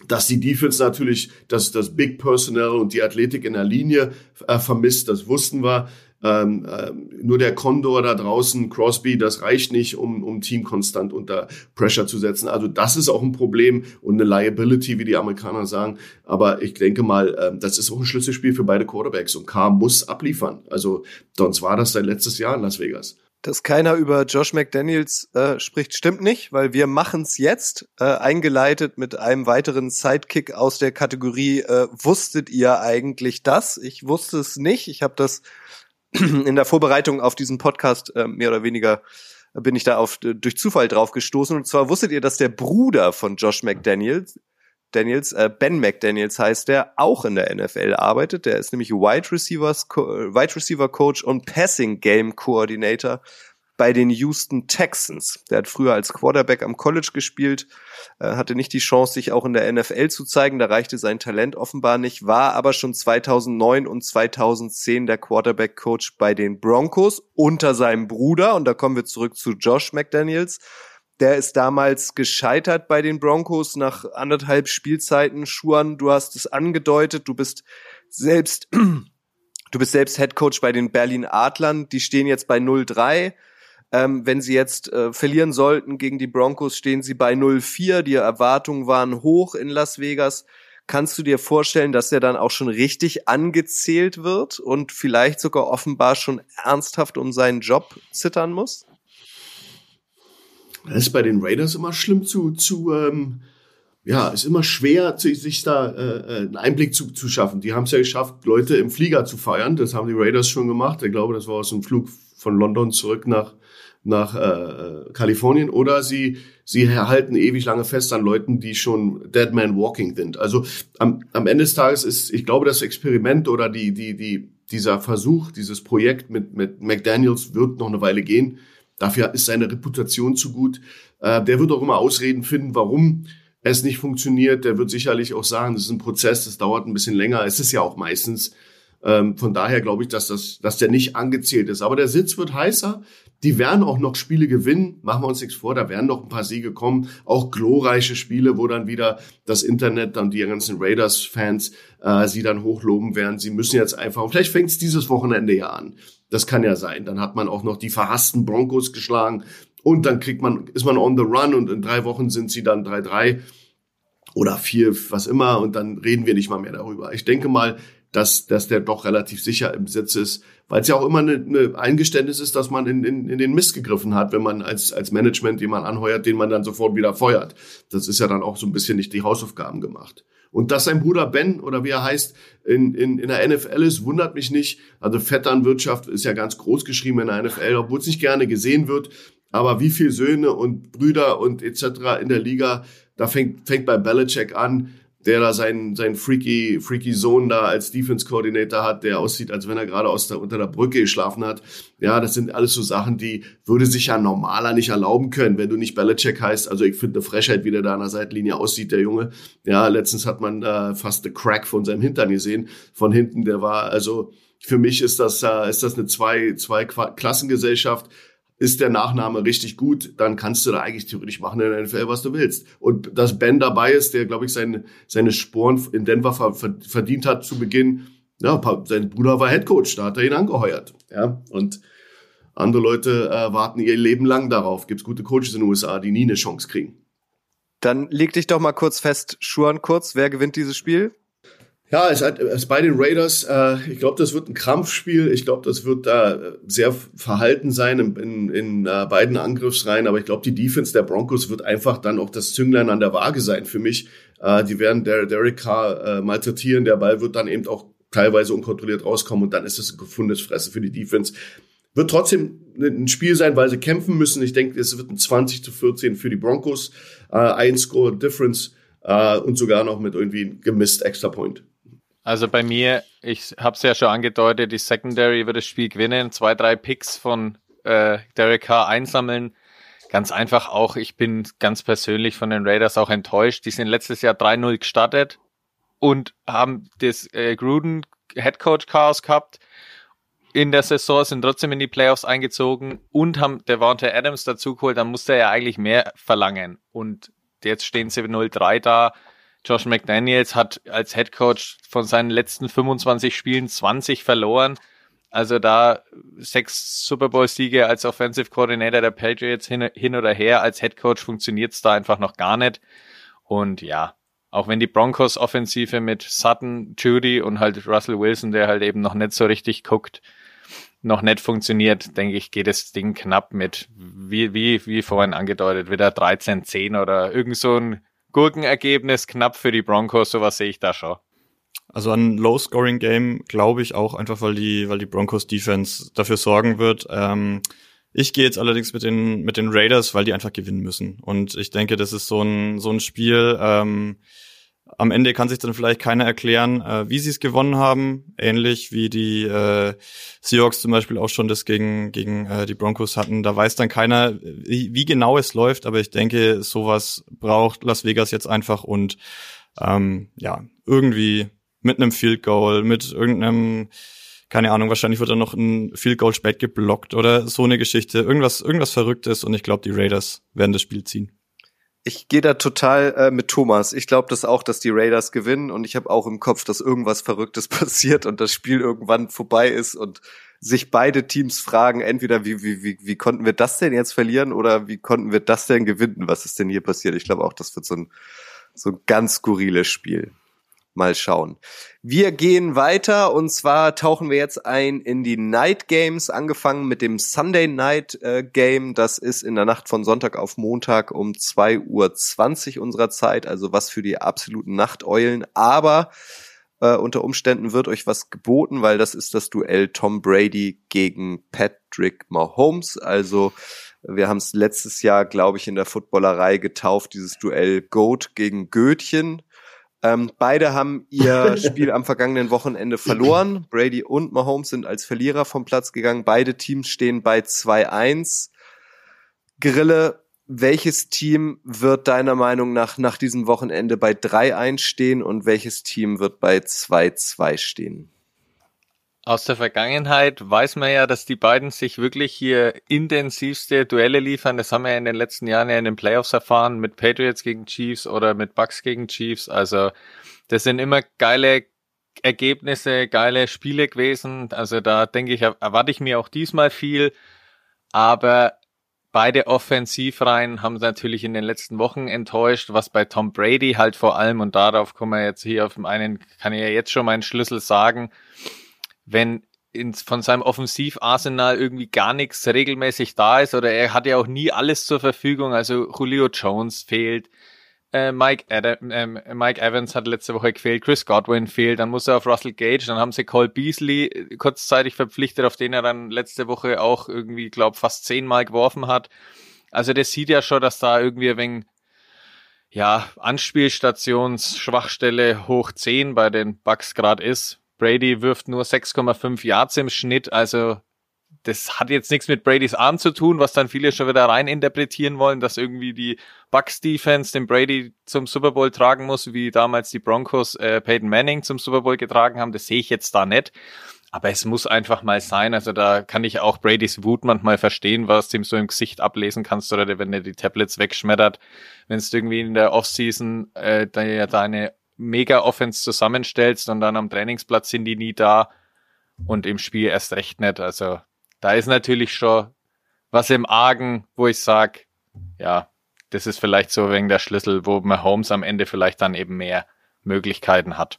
Dass die Defense natürlich das, das Big Personnel und die Athletik in der Linie äh, vermisst, das wussten wir. Ähm, äh, nur der Condor da draußen, Crosby, das reicht nicht, um, um Team konstant unter Pressure zu setzen. Also das ist auch ein Problem und eine Liability, wie die Amerikaner sagen. Aber ich denke mal, äh, das ist auch ein Schlüsselspiel für beide Quarterbacks und K muss abliefern. Also sonst war das sein letztes Jahr in Las Vegas.
Dass keiner über Josh McDaniels äh, spricht, stimmt nicht, weil wir machen's jetzt, äh, eingeleitet mit einem weiteren Sidekick aus der Kategorie äh, Wusstet ihr eigentlich das? Ich wusste es nicht. Ich habe das in der Vorbereitung auf diesen Podcast äh, mehr oder weniger bin ich da auf durch Zufall drauf gestoßen. Und zwar wusstet ihr, dass der Bruder von Josh McDaniels, Daniels, äh, Ben McDaniels heißt der, auch in der NFL arbeitet. Der ist nämlich Wide Receivers, Wide Receiver Coach und Passing Game Coordinator bei den Houston Texans. Der hat früher als Quarterback am College gespielt, äh, hatte nicht die Chance, sich auch in der NFL zu zeigen. Da reichte sein Talent offenbar nicht, war aber schon 2009 und 2010 der Quarterback-Coach bei den Broncos unter seinem Bruder. Und da kommen wir zurück zu Josh McDaniels. Der ist damals gescheitert bei den Broncos nach anderthalb Spielzeiten. Schuan, du hast es angedeutet, du bist selbst, du bist selbst Head Coach bei den Berlin Adlern. Die stehen jetzt bei 0-3. Ähm, wenn sie jetzt äh, verlieren sollten gegen die Broncos, stehen sie bei 0-4. Die Erwartungen waren hoch in Las Vegas. Kannst du dir vorstellen, dass er dann auch schon richtig angezählt wird und vielleicht sogar offenbar schon ernsthaft um seinen Job zittern muss?
Das ist bei den Raiders immer schlimm zu, zu ähm, ja, ist immer schwer, sich da äh, äh, einen Einblick zu, zu schaffen. Die haben es ja geschafft, Leute im Flieger zu feiern. Das haben die Raiders schon gemacht. Ich glaube, das war aus dem Flug von London zurück nach nach äh, Kalifornien oder sie sie halten ewig lange fest an Leuten, die schon Dead Man Walking sind. Also am, am Ende des Tages ist, ich glaube, das Experiment oder die die die dieser Versuch, dieses Projekt mit mit McDaniel's wird noch eine Weile gehen. Dafür ist seine Reputation zu gut. Äh, der wird auch immer Ausreden finden, warum es nicht funktioniert. Der wird sicherlich auch sagen, das ist ein Prozess, das dauert ein bisschen länger. Es ist ja auch meistens. Ähm, von daher glaube ich, dass das, dass der nicht angezählt ist. Aber der Sitz wird heißer. Die werden auch noch Spiele gewinnen, machen wir uns nichts vor, da werden noch ein paar Siege kommen, auch glorreiche Spiele, wo dann wieder das Internet, dann die ganzen Raiders-Fans äh, sie dann hochloben werden. Sie müssen jetzt einfach, und vielleicht fängt es dieses Wochenende ja an. Das kann ja sein. Dann hat man auch noch die verhassten Broncos geschlagen und dann kriegt man, ist man on the run und in drei Wochen sind sie dann 3-3 oder vier, was immer, und dann reden wir nicht mal mehr darüber. Ich denke mal, dass, dass der doch relativ sicher im Sitz ist, weil es ja auch immer eine, eine Eingeständnis ist, dass man in, in, in den Mist gegriffen hat, wenn man als, als Management jemanden anheuert, den man dann sofort wieder feuert. Das ist ja dann auch so ein bisschen nicht die Hausaufgaben gemacht. Und dass sein Bruder Ben oder wie er heißt in, in, in der NFL ist, wundert mich nicht. Also Vetternwirtschaft ist ja ganz groß geschrieben in der NFL, obwohl es nicht gerne gesehen wird. Aber wie viel Söhne und Brüder und etc. in der Liga, da fängt, fängt bei Belichick an der da seinen, seinen freaky, freaky Sohn da als Defense Coordinator hat, der aussieht, als wenn er gerade aus der, unter der Brücke geschlafen hat. Ja, das sind alles so Sachen, die würde sich ja normaler nicht erlauben können, wenn du nicht Belichick heißt. Also ich finde eine Frechheit, wie der da an der Seitlinie aussieht, der Junge. Ja, letztens hat man äh, fast eine Crack von seinem Hintern gesehen. Von hinten, der war, also, für mich ist das, äh, ist das eine zwei, zwei Klassengesellschaft ist der Nachname richtig gut, dann kannst du da eigentlich theoretisch machen in der NFL, was du willst. Und dass Ben dabei ist, der, glaube ich, seine, seine Sporen in Denver verdient hat zu Beginn, ja, sein Bruder war Headcoach, da hat er ihn angeheuert. Ja, und andere Leute äh, warten ihr Leben lang darauf. Gibt es gute Coaches in den USA, die nie eine Chance kriegen.
Dann leg dich doch mal kurz fest, Schuan kurz, wer gewinnt dieses Spiel?
Ja, es, hat, es bei den Raiders, äh, ich glaube, das wird ein Krampfspiel. Ich glaube, das wird da äh, sehr verhalten sein in, in, in äh, beiden Angriffsreihen. Aber ich glaube, die Defense der Broncos wird einfach dann auch das Zünglein an der Waage sein für mich. Äh, die werden der Derek Carr äh, malträtieren. Der Ball wird dann eben auch teilweise unkontrolliert rauskommen und dann ist es ein gefundenes Fresse für die Defense. Wird trotzdem ein Spiel sein, weil sie kämpfen müssen. Ich denke, es wird ein 20 zu 14 für die Broncos. Äh, ein Score Difference äh, und sogar noch mit irgendwie gemisst Extra Point.
Also bei mir, ich habe es ja schon angedeutet, die Secondary wird das Spiel gewinnen, zwei, drei Picks von äh, Derek Carr einsammeln. Ganz einfach auch, ich bin ganz persönlich von den Raiders auch enttäuscht. Die sind letztes Jahr 3-0 gestartet und haben das äh, Gruden Headcoach Chaos gehabt. in der Saison, sind trotzdem in die Playoffs eingezogen und haben Devonta Adams dazu geholt, dann musste er ja eigentlich mehr verlangen. Und jetzt stehen sie 0-3 da. Josh McDaniels hat als Head Coach von seinen letzten 25 Spielen 20 verloren. Also da sechs Super Bowl-Siege als Offensive Coordinator der Patriots hin, hin oder her, als Head Coach funktioniert es da einfach noch gar nicht. Und ja, auch wenn die Broncos Offensive mit Sutton, Judy und halt Russell Wilson, der halt eben noch nicht so richtig guckt, noch nicht funktioniert, denke ich, geht das Ding knapp mit, wie, wie, wie vorhin angedeutet, wieder 13-10 oder irgend so ein Gurkenergebnis knapp für die Broncos, sowas sehe ich da schon.
Also ein Low-Scoring-Game glaube ich auch einfach, weil die, weil die Broncos Defense dafür sorgen wird. Ähm, ich gehe jetzt allerdings mit den, mit den Raiders, weil die einfach gewinnen müssen. Und ich denke, das ist so ein, so ein Spiel, ähm, am Ende kann sich dann vielleicht keiner erklären, äh, wie sie es gewonnen haben. Ähnlich wie die äh, Seahawks zum Beispiel auch schon das gegen, gegen äh, die Broncos hatten. Da weiß dann keiner, wie, wie genau es läuft, aber ich denke, sowas braucht Las Vegas jetzt einfach und ähm, ja, irgendwie mit einem Field Goal, mit irgendeinem, keine Ahnung, wahrscheinlich wird dann noch ein Field Goal spät geblockt oder so eine Geschichte. Irgendwas, irgendwas Verrücktes und ich glaube, die Raiders werden das Spiel ziehen.
Ich gehe da total äh, mit Thomas. Ich glaube das auch, dass die Raiders gewinnen und ich habe auch im Kopf, dass irgendwas Verrücktes passiert und das Spiel irgendwann vorbei ist und sich beide Teams fragen, entweder wie, wie, wie, wie konnten wir das denn jetzt verlieren oder wie konnten wir das denn gewinnen? Was ist denn hier passiert? Ich glaube auch, das wird so ein, so ein ganz skurriles Spiel. Mal schauen. Wir gehen weiter und zwar tauchen wir jetzt ein in die Night Games, angefangen mit dem Sunday Night äh, Game. Das ist in der Nacht von Sonntag auf Montag um 2.20 Uhr unserer Zeit, also was für die absoluten Nachteulen. Aber äh, unter Umständen wird euch was geboten, weil das ist das Duell Tom Brady gegen Patrick Mahomes. Also wir haben es letztes Jahr, glaube ich, in der Footballerei getauft, dieses Duell Goat gegen Götchen. Ähm, beide haben ihr Spiel am vergangenen Wochenende verloren. Brady und Mahomes sind als Verlierer vom Platz gegangen. Beide Teams stehen bei 2-1. Grille, welches Team wird deiner Meinung nach nach diesem Wochenende bei 3-1 stehen und welches Team wird bei 2-2 stehen?
Aus der Vergangenheit weiß man ja, dass die beiden sich wirklich hier intensivste Duelle liefern. Das haben wir ja in den letzten Jahren ja in den Playoffs erfahren, mit Patriots gegen Chiefs oder mit Bucks gegen Chiefs. Also das sind immer geile Ergebnisse, geile Spiele gewesen. Also da denke ich, erwarte ich mir auch diesmal viel. Aber beide Offensivreihen haben natürlich in den letzten Wochen enttäuscht, was bei Tom Brady halt vor allem, und darauf kommen wir jetzt hier auf dem einen, kann ich ja jetzt schon meinen Schlüssel sagen, wenn ins, von seinem Offensivarsenal irgendwie gar nichts regelmäßig da ist oder er hat ja auch nie alles zur Verfügung. Also Julio Jones fehlt, äh, Mike, Adam, äh, Mike Evans hat letzte Woche gefehlt, Chris Godwin fehlt, dann muss er auf Russell Gage, dann haben sie Cole Beasley äh, kurzzeitig verpflichtet, auf den er dann letzte Woche auch irgendwie, glaube fast zehnmal geworfen hat. Also das sieht ja schon, dass da irgendwie ein wenig ja, Anspielstationsschwachstelle hoch 10 bei den Bucks gerade ist. Brady wirft nur 6,5 Yards im Schnitt, also das hat jetzt nichts mit Bradys Arm zu tun, was dann viele schon wieder rein interpretieren wollen, dass irgendwie die Bucks Defense den Brady zum Super Bowl tragen muss, wie damals die Broncos äh, Peyton Manning zum Super Bowl getragen haben. Das sehe ich jetzt da nicht. Aber es muss einfach mal sein. Also da kann ich auch Bradys Wut manchmal verstehen, was ihm so im Gesicht ablesen kannst oder wenn er die Tablets wegschmettert. Wenn es irgendwie in der Offseason äh, deine Mega-Offense zusammenstellst und dann am Trainingsplatz sind die nie da und im Spiel erst recht nicht. Also da ist natürlich schon was im Argen, wo ich sag, ja, das ist vielleicht so wegen der Schlüssel, wo Mahomes am Ende vielleicht dann eben mehr Möglichkeiten hat.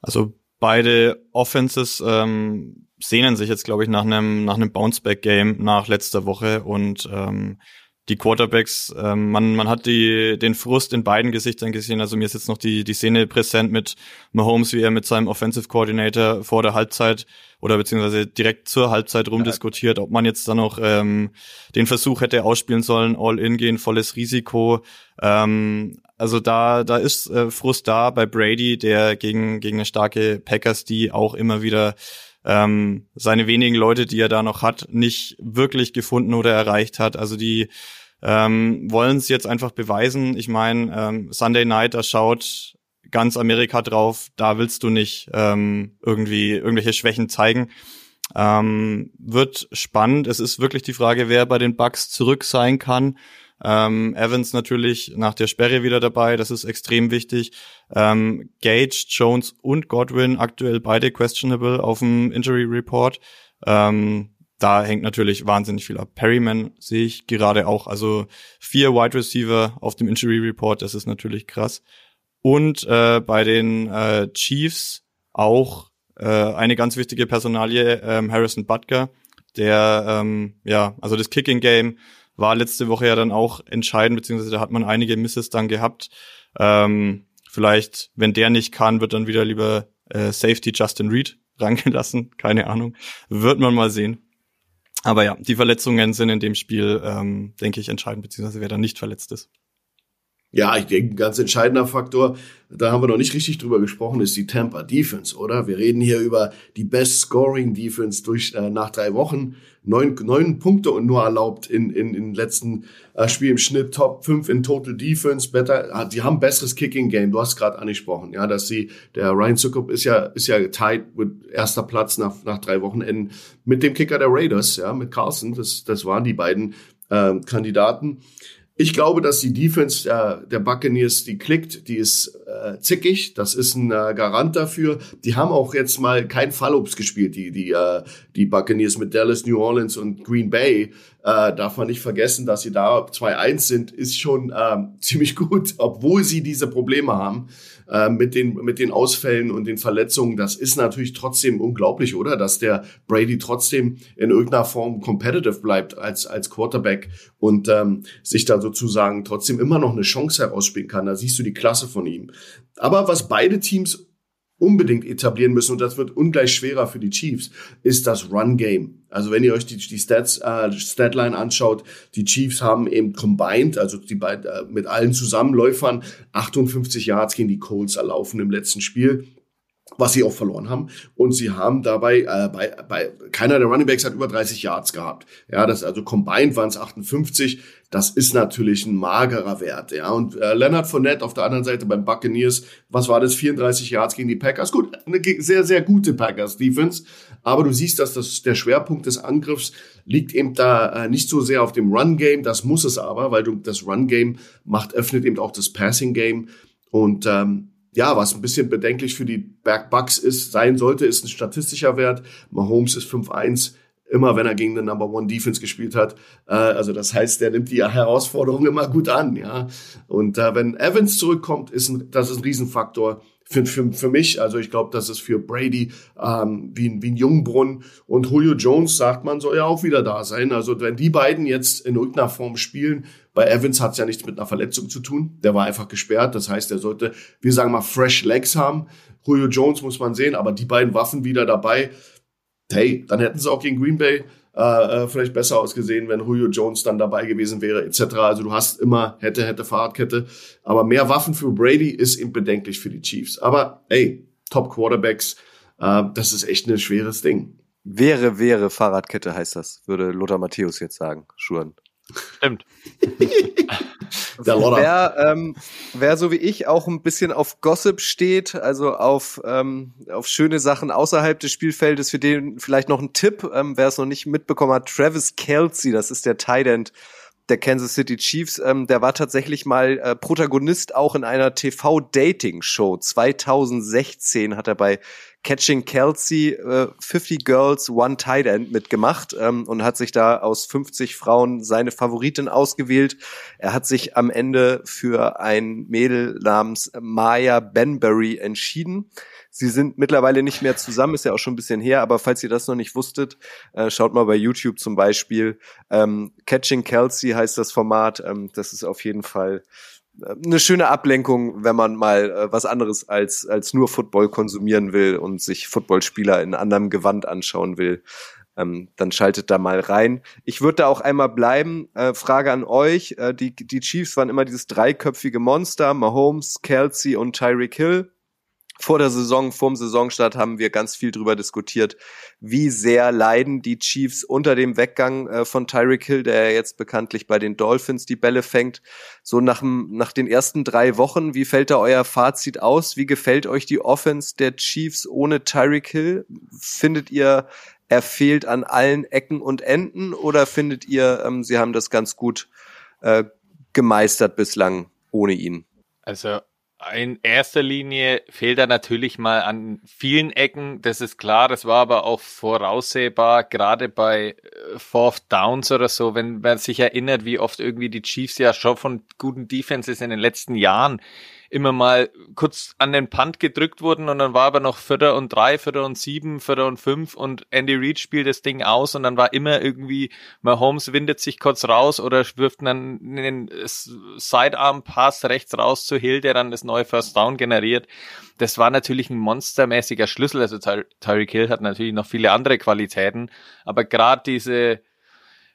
Also beide Offenses ähm, sehnen sich jetzt, glaube ich, nach einem nach einem Bounceback-Game nach letzter Woche und ähm, die Quarterbacks, ähm, man, man hat die, den Frust in beiden Gesichtern gesehen. Also mir ist jetzt noch die, die Szene präsent mit Mahomes, wie er mit seinem Offensive Coordinator vor der Halbzeit oder beziehungsweise direkt zur Halbzeit rumdiskutiert, ob man jetzt dann noch ähm, den Versuch hätte ausspielen sollen, all in gehen, volles Risiko. Ähm, also da, da ist äh, Frust da bei Brady, der gegen, gegen eine starke Packers, die auch immer wieder ähm, seine wenigen Leute, die er da noch hat, nicht wirklich gefunden oder erreicht hat. Also die ähm, wollen es jetzt einfach beweisen. Ich meine, ähm, Sunday Night, da schaut ganz Amerika drauf. Da willst du nicht ähm, irgendwie irgendwelche Schwächen zeigen. Ähm, wird spannend. Es ist wirklich die Frage, wer bei den Bucks zurück sein kann. Ähm, Evans natürlich nach der Sperre wieder dabei, das ist extrem wichtig. Ähm, Gage, Jones und Godwin aktuell beide questionable auf dem Injury Report. Ähm, da hängt natürlich wahnsinnig viel ab. Perryman sehe ich gerade auch, also vier Wide Receiver auf dem Injury Report, das ist natürlich krass. Und äh, bei den äh, Chiefs auch äh, eine ganz wichtige Personalie, ähm, Harrison Butker, der ähm, ja, also das Kicking Game war letzte Woche ja dann auch entscheidend, beziehungsweise da hat man einige Misses dann gehabt. Ähm, vielleicht, wenn der nicht kann, wird dann wieder lieber äh, Safety Justin Reed rangelassen. Keine Ahnung. Wird man mal sehen. Aber ja, die Verletzungen sind in dem Spiel, ähm, denke ich, entscheidend, beziehungsweise wer da nicht verletzt ist.
Ja, ich denke, ein ganz entscheidender Faktor, da haben wir noch nicht richtig drüber gesprochen, ist die Tampa Defense, oder? Wir reden hier über die Best Scoring Defense durch äh, nach drei Wochen. Neun, neun Punkte und nur erlaubt in, in, in letzten äh, Spiel im Schnitt Top 5 in Total Defense. Better, äh, die haben besseres Kicking Game. Du hast gerade angesprochen, ja, dass sie, der Ryan Zuckup ist ja, ist ja tight mit erster Platz nach, nach drei Wochenenden mit dem Kicker der Raiders, ja, mit Carlson. Das, das waren die beiden äh, Kandidaten. Ich glaube, dass die Defense äh, der Buccaneers, die klickt, die ist äh, zickig. Das ist ein äh, Garant dafür. Die haben auch jetzt mal kein Fallops gespielt, die, die, äh, die Buccaneers mit Dallas, New Orleans und Green Bay. Äh, darf man nicht vergessen, dass sie da 2-1 sind, ist schon äh, ziemlich gut, obwohl sie diese Probleme haben äh, mit, den, mit den Ausfällen und den Verletzungen. Das ist natürlich trotzdem unglaublich, oder? Dass der Brady trotzdem in irgendeiner Form competitive bleibt als, als Quarterback und ähm, sich da sozusagen trotzdem immer noch eine Chance herausspielen kann. Da siehst du die Klasse von ihm. Aber was beide Teams unbedingt etablieren müssen, und das wird ungleich schwerer für die Chiefs, ist das Run-Game. Also wenn ihr euch die, die Stats, äh, Statline anschaut, die Chiefs haben eben combined, also die beiden äh, mit allen Zusammenläufern, 58 Yards gegen die Colts erlaufen im letzten Spiel was sie auch verloren haben. Und sie haben dabei, äh, bei, bei keiner der Running Backs hat über 30 Yards gehabt. Ja, das also combined waren es 58. Das ist natürlich ein magerer Wert. Ja, und äh, Leonard Fournette auf der anderen Seite beim Buccaneers, was war das? 34 Yards gegen die Packers. Gut, eine sehr, sehr gute Packers Defense. Aber du siehst, dass das, der Schwerpunkt des Angriffs liegt eben da äh, nicht so sehr auf dem Run Game. Das muss es aber, weil du das Run Game macht, öffnet eben auch das Passing Game. Und ähm, ja, was ein bisschen bedenklich für die Bergbucks ist, sein sollte, ist ein statistischer Wert. Mahomes ist 5-1, immer wenn er gegen den Number One Defense gespielt hat. Äh, also das heißt, der nimmt die Herausforderung immer gut an, ja. Und äh, wenn Evans zurückkommt, ist ein, das ist ein Riesenfaktor für, für, für mich. Also ich glaube, das ist für Brady ähm, wie, ein, wie ein Jungbrunnen. Und Julio Jones, sagt man, soll ja auch wieder da sein. Also wenn die beiden jetzt in irgendeiner Form spielen, bei Evans hat es ja nichts mit einer Verletzung zu tun. Der war einfach gesperrt. Das heißt, er sollte, wir sagen mal, fresh legs haben. Julio Jones muss man sehen, aber die beiden Waffen wieder dabei. Hey, dann hätten sie auch gegen Green Bay äh, äh, vielleicht besser ausgesehen, wenn Julio Jones dann dabei gewesen wäre, etc. Also du hast immer hätte, hätte, Fahrradkette. Aber mehr Waffen für Brady ist eben bedenklich für die Chiefs. Aber ey, Top Quarterbacks, äh, das ist echt ein schweres Ding.
Wäre, wäre Fahrradkette heißt das, würde Lothar Matthäus jetzt sagen, Schuren.
Stimmt.
wer, ähm, wer so wie ich auch ein bisschen auf Gossip steht, also auf, ähm, auf schöne Sachen außerhalb des Spielfeldes, für den vielleicht noch ein Tipp, ähm, wer es noch nicht mitbekommen hat, Travis Kelsey, das ist der Tight End der Kansas City Chiefs, ähm, der war tatsächlich mal äh, Protagonist auch in einer TV-Dating-Show. 2016 hat er bei Catching Kelsey äh, 50 Girls One Tight End mitgemacht ähm, und hat sich da aus 50 Frauen seine Favoritin ausgewählt. Er hat sich am Ende für ein Mädel namens Maya Benbury entschieden. Sie sind mittlerweile nicht mehr zusammen, ist ja auch schon ein bisschen her, aber falls ihr das noch nicht wusstet, äh, schaut mal bei YouTube zum Beispiel. Ähm, Catching Kelsey heißt das Format. Ähm, das ist auf jeden Fall eine schöne Ablenkung, wenn man mal äh, was anderes als, als nur Football konsumieren will und sich Footballspieler in anderem Gewand anschauen will. Ähm, dann schaltet da mal rein. Ich würde da auch einmal bleiben. Äh, Frage an euch. Äh, die, die Chiefs waren immer dieses dreiköpfige Monster. Mahomes, Kelsey und Tyreek Hill. Vor der Saison, vorm Saisonstart haben wir ganz viel drüber diskutiert, wie sehr leiden die Chiefs unter dem Weggang äh, von Tyreek Hill, der jetzt bekanntlich bei den Dolphins die Bälle fängt. So nach, nach den ersten drei Wochen, wie fällt da euer Fazit aus? Wie gefällt euch die Offense der Chiefs ohne Tyreek Hill? Findet ihr, er fehlt an allen Ecken und Enden oder findet ihr, ähm, sie haben das ganz gut äh, gemeistert bislang ohne ihn?
Also in erster Linie fehlt er natürlich mal an vielen Ecken, das ist klar, das war aber auch voraussehbar, gerade bei äh, Fourth Downs oder so, wenn man sich erinnert, wie oft irgendwie die Chiefs ja schon von guten Defenses in den letzten Jahren immer mal kurz an den Punt gedrückt wurden und dann war aber noch Vierter und drei, Vierter und sieben, Vierter und fünf und Andy Reid spielt das Ding aus und dann war immer irgendwie, Mahomes windet sich kurz raus oder wirft dann einen Sidearm-Pass rechts raus zu Hill, der dann das neue First Down generiert. Das war natürlich ein monstermäßiger Schlüssel. Also Ty Tyreek Hill hat natürlich noch viele andere Qualitäten, aber gerade diese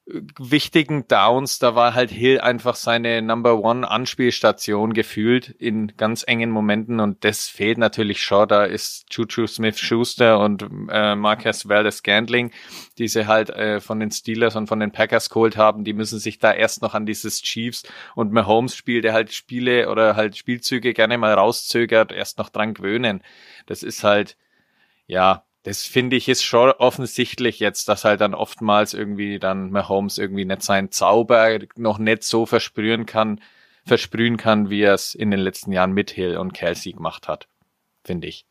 wichtigen Downs, da war halt Hill einfach seine Number One Anspielstation gefühlt in ganz engen Momenten und das fehlt natürlich schon. Da ist Juju Smith Schuster und äh, Marcus Valdez Scandling, die sie halt äh, von den Steelers und von den Packers geholt haben, die müssen sich da erst noch an dieses Chiefs und Mahomes Spiel, der halt Spiele oder halt Spielzüge gerne mal rauszögert, erst noch dran gewöhnen. Das ist halt, ja, das finde ich ist schon offensichtlich jetzt, dass halt dann oftmals irgendwie dann Mahomes irgendwie nicht seinen Zauber noch nicht so versprühen kann, versprühen kann, wie er es in den letzten Jahren mit Hill und Kelsey gemacht hat, finde ich.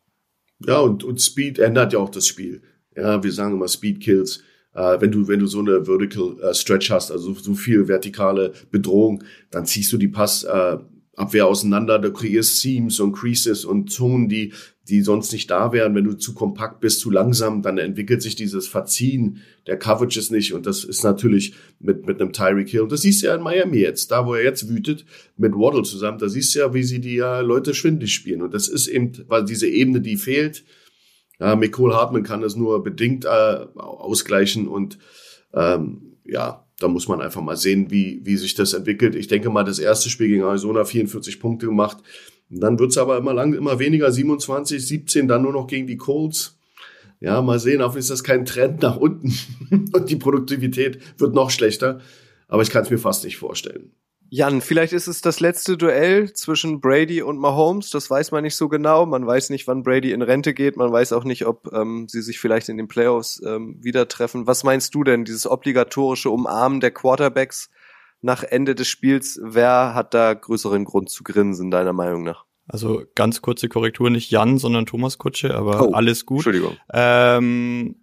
Ja, und, und Speed ändert ja auch das Spiel. Ja, wir sagen immer Speed kills. Äh, wenn du, wenn du so eine Vertical äh, Stretch hast, also so viel vertikale Bedrohung, dann ziehst du die Pass, äh, Abwehr auseinander, du kreierst Seams und Creases und Zonen, die die sonst nicht da wären. Wenn du zu kompakt bist, zu langsam, dann entwickelt sich dieses Verziehen der Coverages nicht. Und das ist natürlich mit, mit einem Tyreek Hill. Und das siehst du ja in Miami jetzt, da wo er jetzt wütet, mit Waddle zusammen. Da siehst du ja, wie sie die ja Leute schwindlig spielen. Und das ist eben, weil diese Ebene, die fehlt. Ja, Nicole Hartman kann das nur bedingt äh, ausgleichen. Und ähm, ja, da muss man einfach mal sehen, wie, wie sich das entwickelt. Ich denke mal, das erste Spiel gegen Arizona 44 Punkte gemacht. Dann wird's aber immer lang, immer weniger, 27, 17, dann nur noch gegen die Colts. Ja, mal sehen, hoffentlich ist das kein Trend nach unten und die Produktivität wird noch schlechter. Aber ich kann es mir fast nicht vorstellen.
Jan, vielleicht ist es das letzte Duell zwischen Brady und Mahomes. Das weiß man nicht so genau. Man weiß nicht, wann Brady in Rente geht. Man weiß auch nicht, ob ähm, sie sich vielleicht in den Playoffs ähm, wieder treffen. Was meinst du denn, dieses obligatorische Umarmen der Quarterbacks? nach Ende des Spiels. Wer hat da größeren Grund zu grinsen, deiner Meinung nach?
Also ganz kurze Korrektur, nicht Jan, sondern Thomas Kutsche, aber oh, alles gut.
Entschuldigung.
Ähm,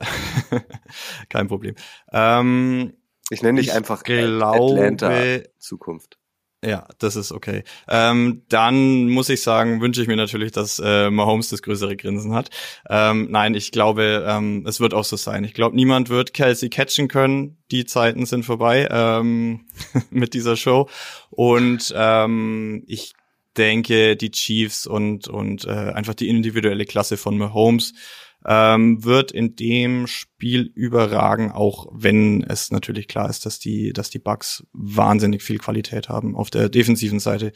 kein Problem. Ähm,
ich nenne dich einfach glaube, Atlanta Zukunft.
Ja, das ist okay. Ähm, dann muss ich sagen, wünsche ich mir natürlich, dass äh, Mahomes das größere Grinsen hat. Ähm, nein, ich glaube, ähm, es wird auch so sein. Ich glaube, niemand wird Kelsey catchen können. Die Zeiten sind vorbei ähm, mit dieser Show. Und ähm, ich denke, die Chiefs und und äh, einfach die individuelle Klasse von Mahomes ähm, wird in dem Spiel überragen, auch wenn es natürlich klar ist, dass die, dass die Bucks wahnsinnig viel Qualität haben auf der defensiven Seite.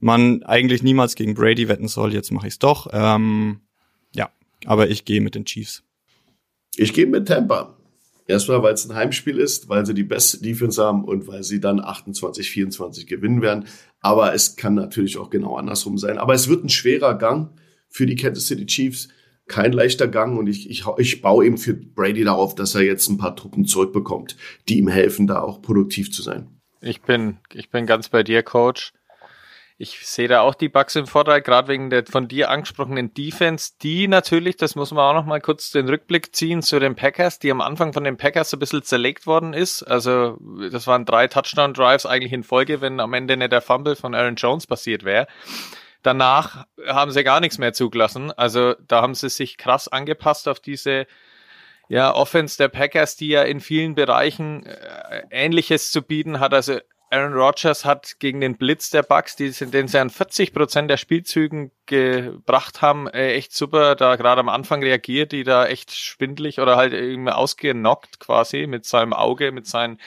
Man eigentlich niemals gegen Brady wetten soll, jetzt mache ich es doch. Ähm, ja, aber ich gehe mit den Chiefs.
Ich gehe mit Tampa. Erstmal, weil es ein Heimspiel ist, weil sie die beste Defense haben und weil sie dann 28, 24 gewinnen werden. Aber es kann natürlich auch genau andersrum sein. Aber es wird ein schwerer Gang für die Kansas City Chiefs kein leichter Gang und ich, ich, ich baue eben für Brady darauf, dass er jetzt ein paar Truppen zurückbekommt, die ihm helfen, da auch produktiv zu sein.
Ich bin, ich bin ganz bei dir, Coach. Ich sehe da auch die Bugs im Vorteil, gerade wegen der von dir angesprochenen Defense, die natürlich, das muss man auch noch mal kurz den Rückblick ziehen zu den Packers, die am Anfang von den Packers ein bisschen zerlegt worden ist. Also das waren drei Touchdown-Drives eigentlich in Folge, wenn am Ende nicht der Fumble von Aaron Jones passiert wäre. Danach haben sie gar nichts mehr zugelassen. Also da haben sie sich krass angepasst auf diese ja, Offense der Packers, die ja in vielen Bereichen äh, Ähnliches zu bieten hat. Also Aaron Rodgers hat gegen den Blitz der Bucks, die, den sie an 40 Prozent der Spielzügen gebracht haben, äh, echt super da gerade am Anfang reagiert, die da echt schwindlig oder halt irgendwie ausgenockt quasi mit seinem Auge, mit seinen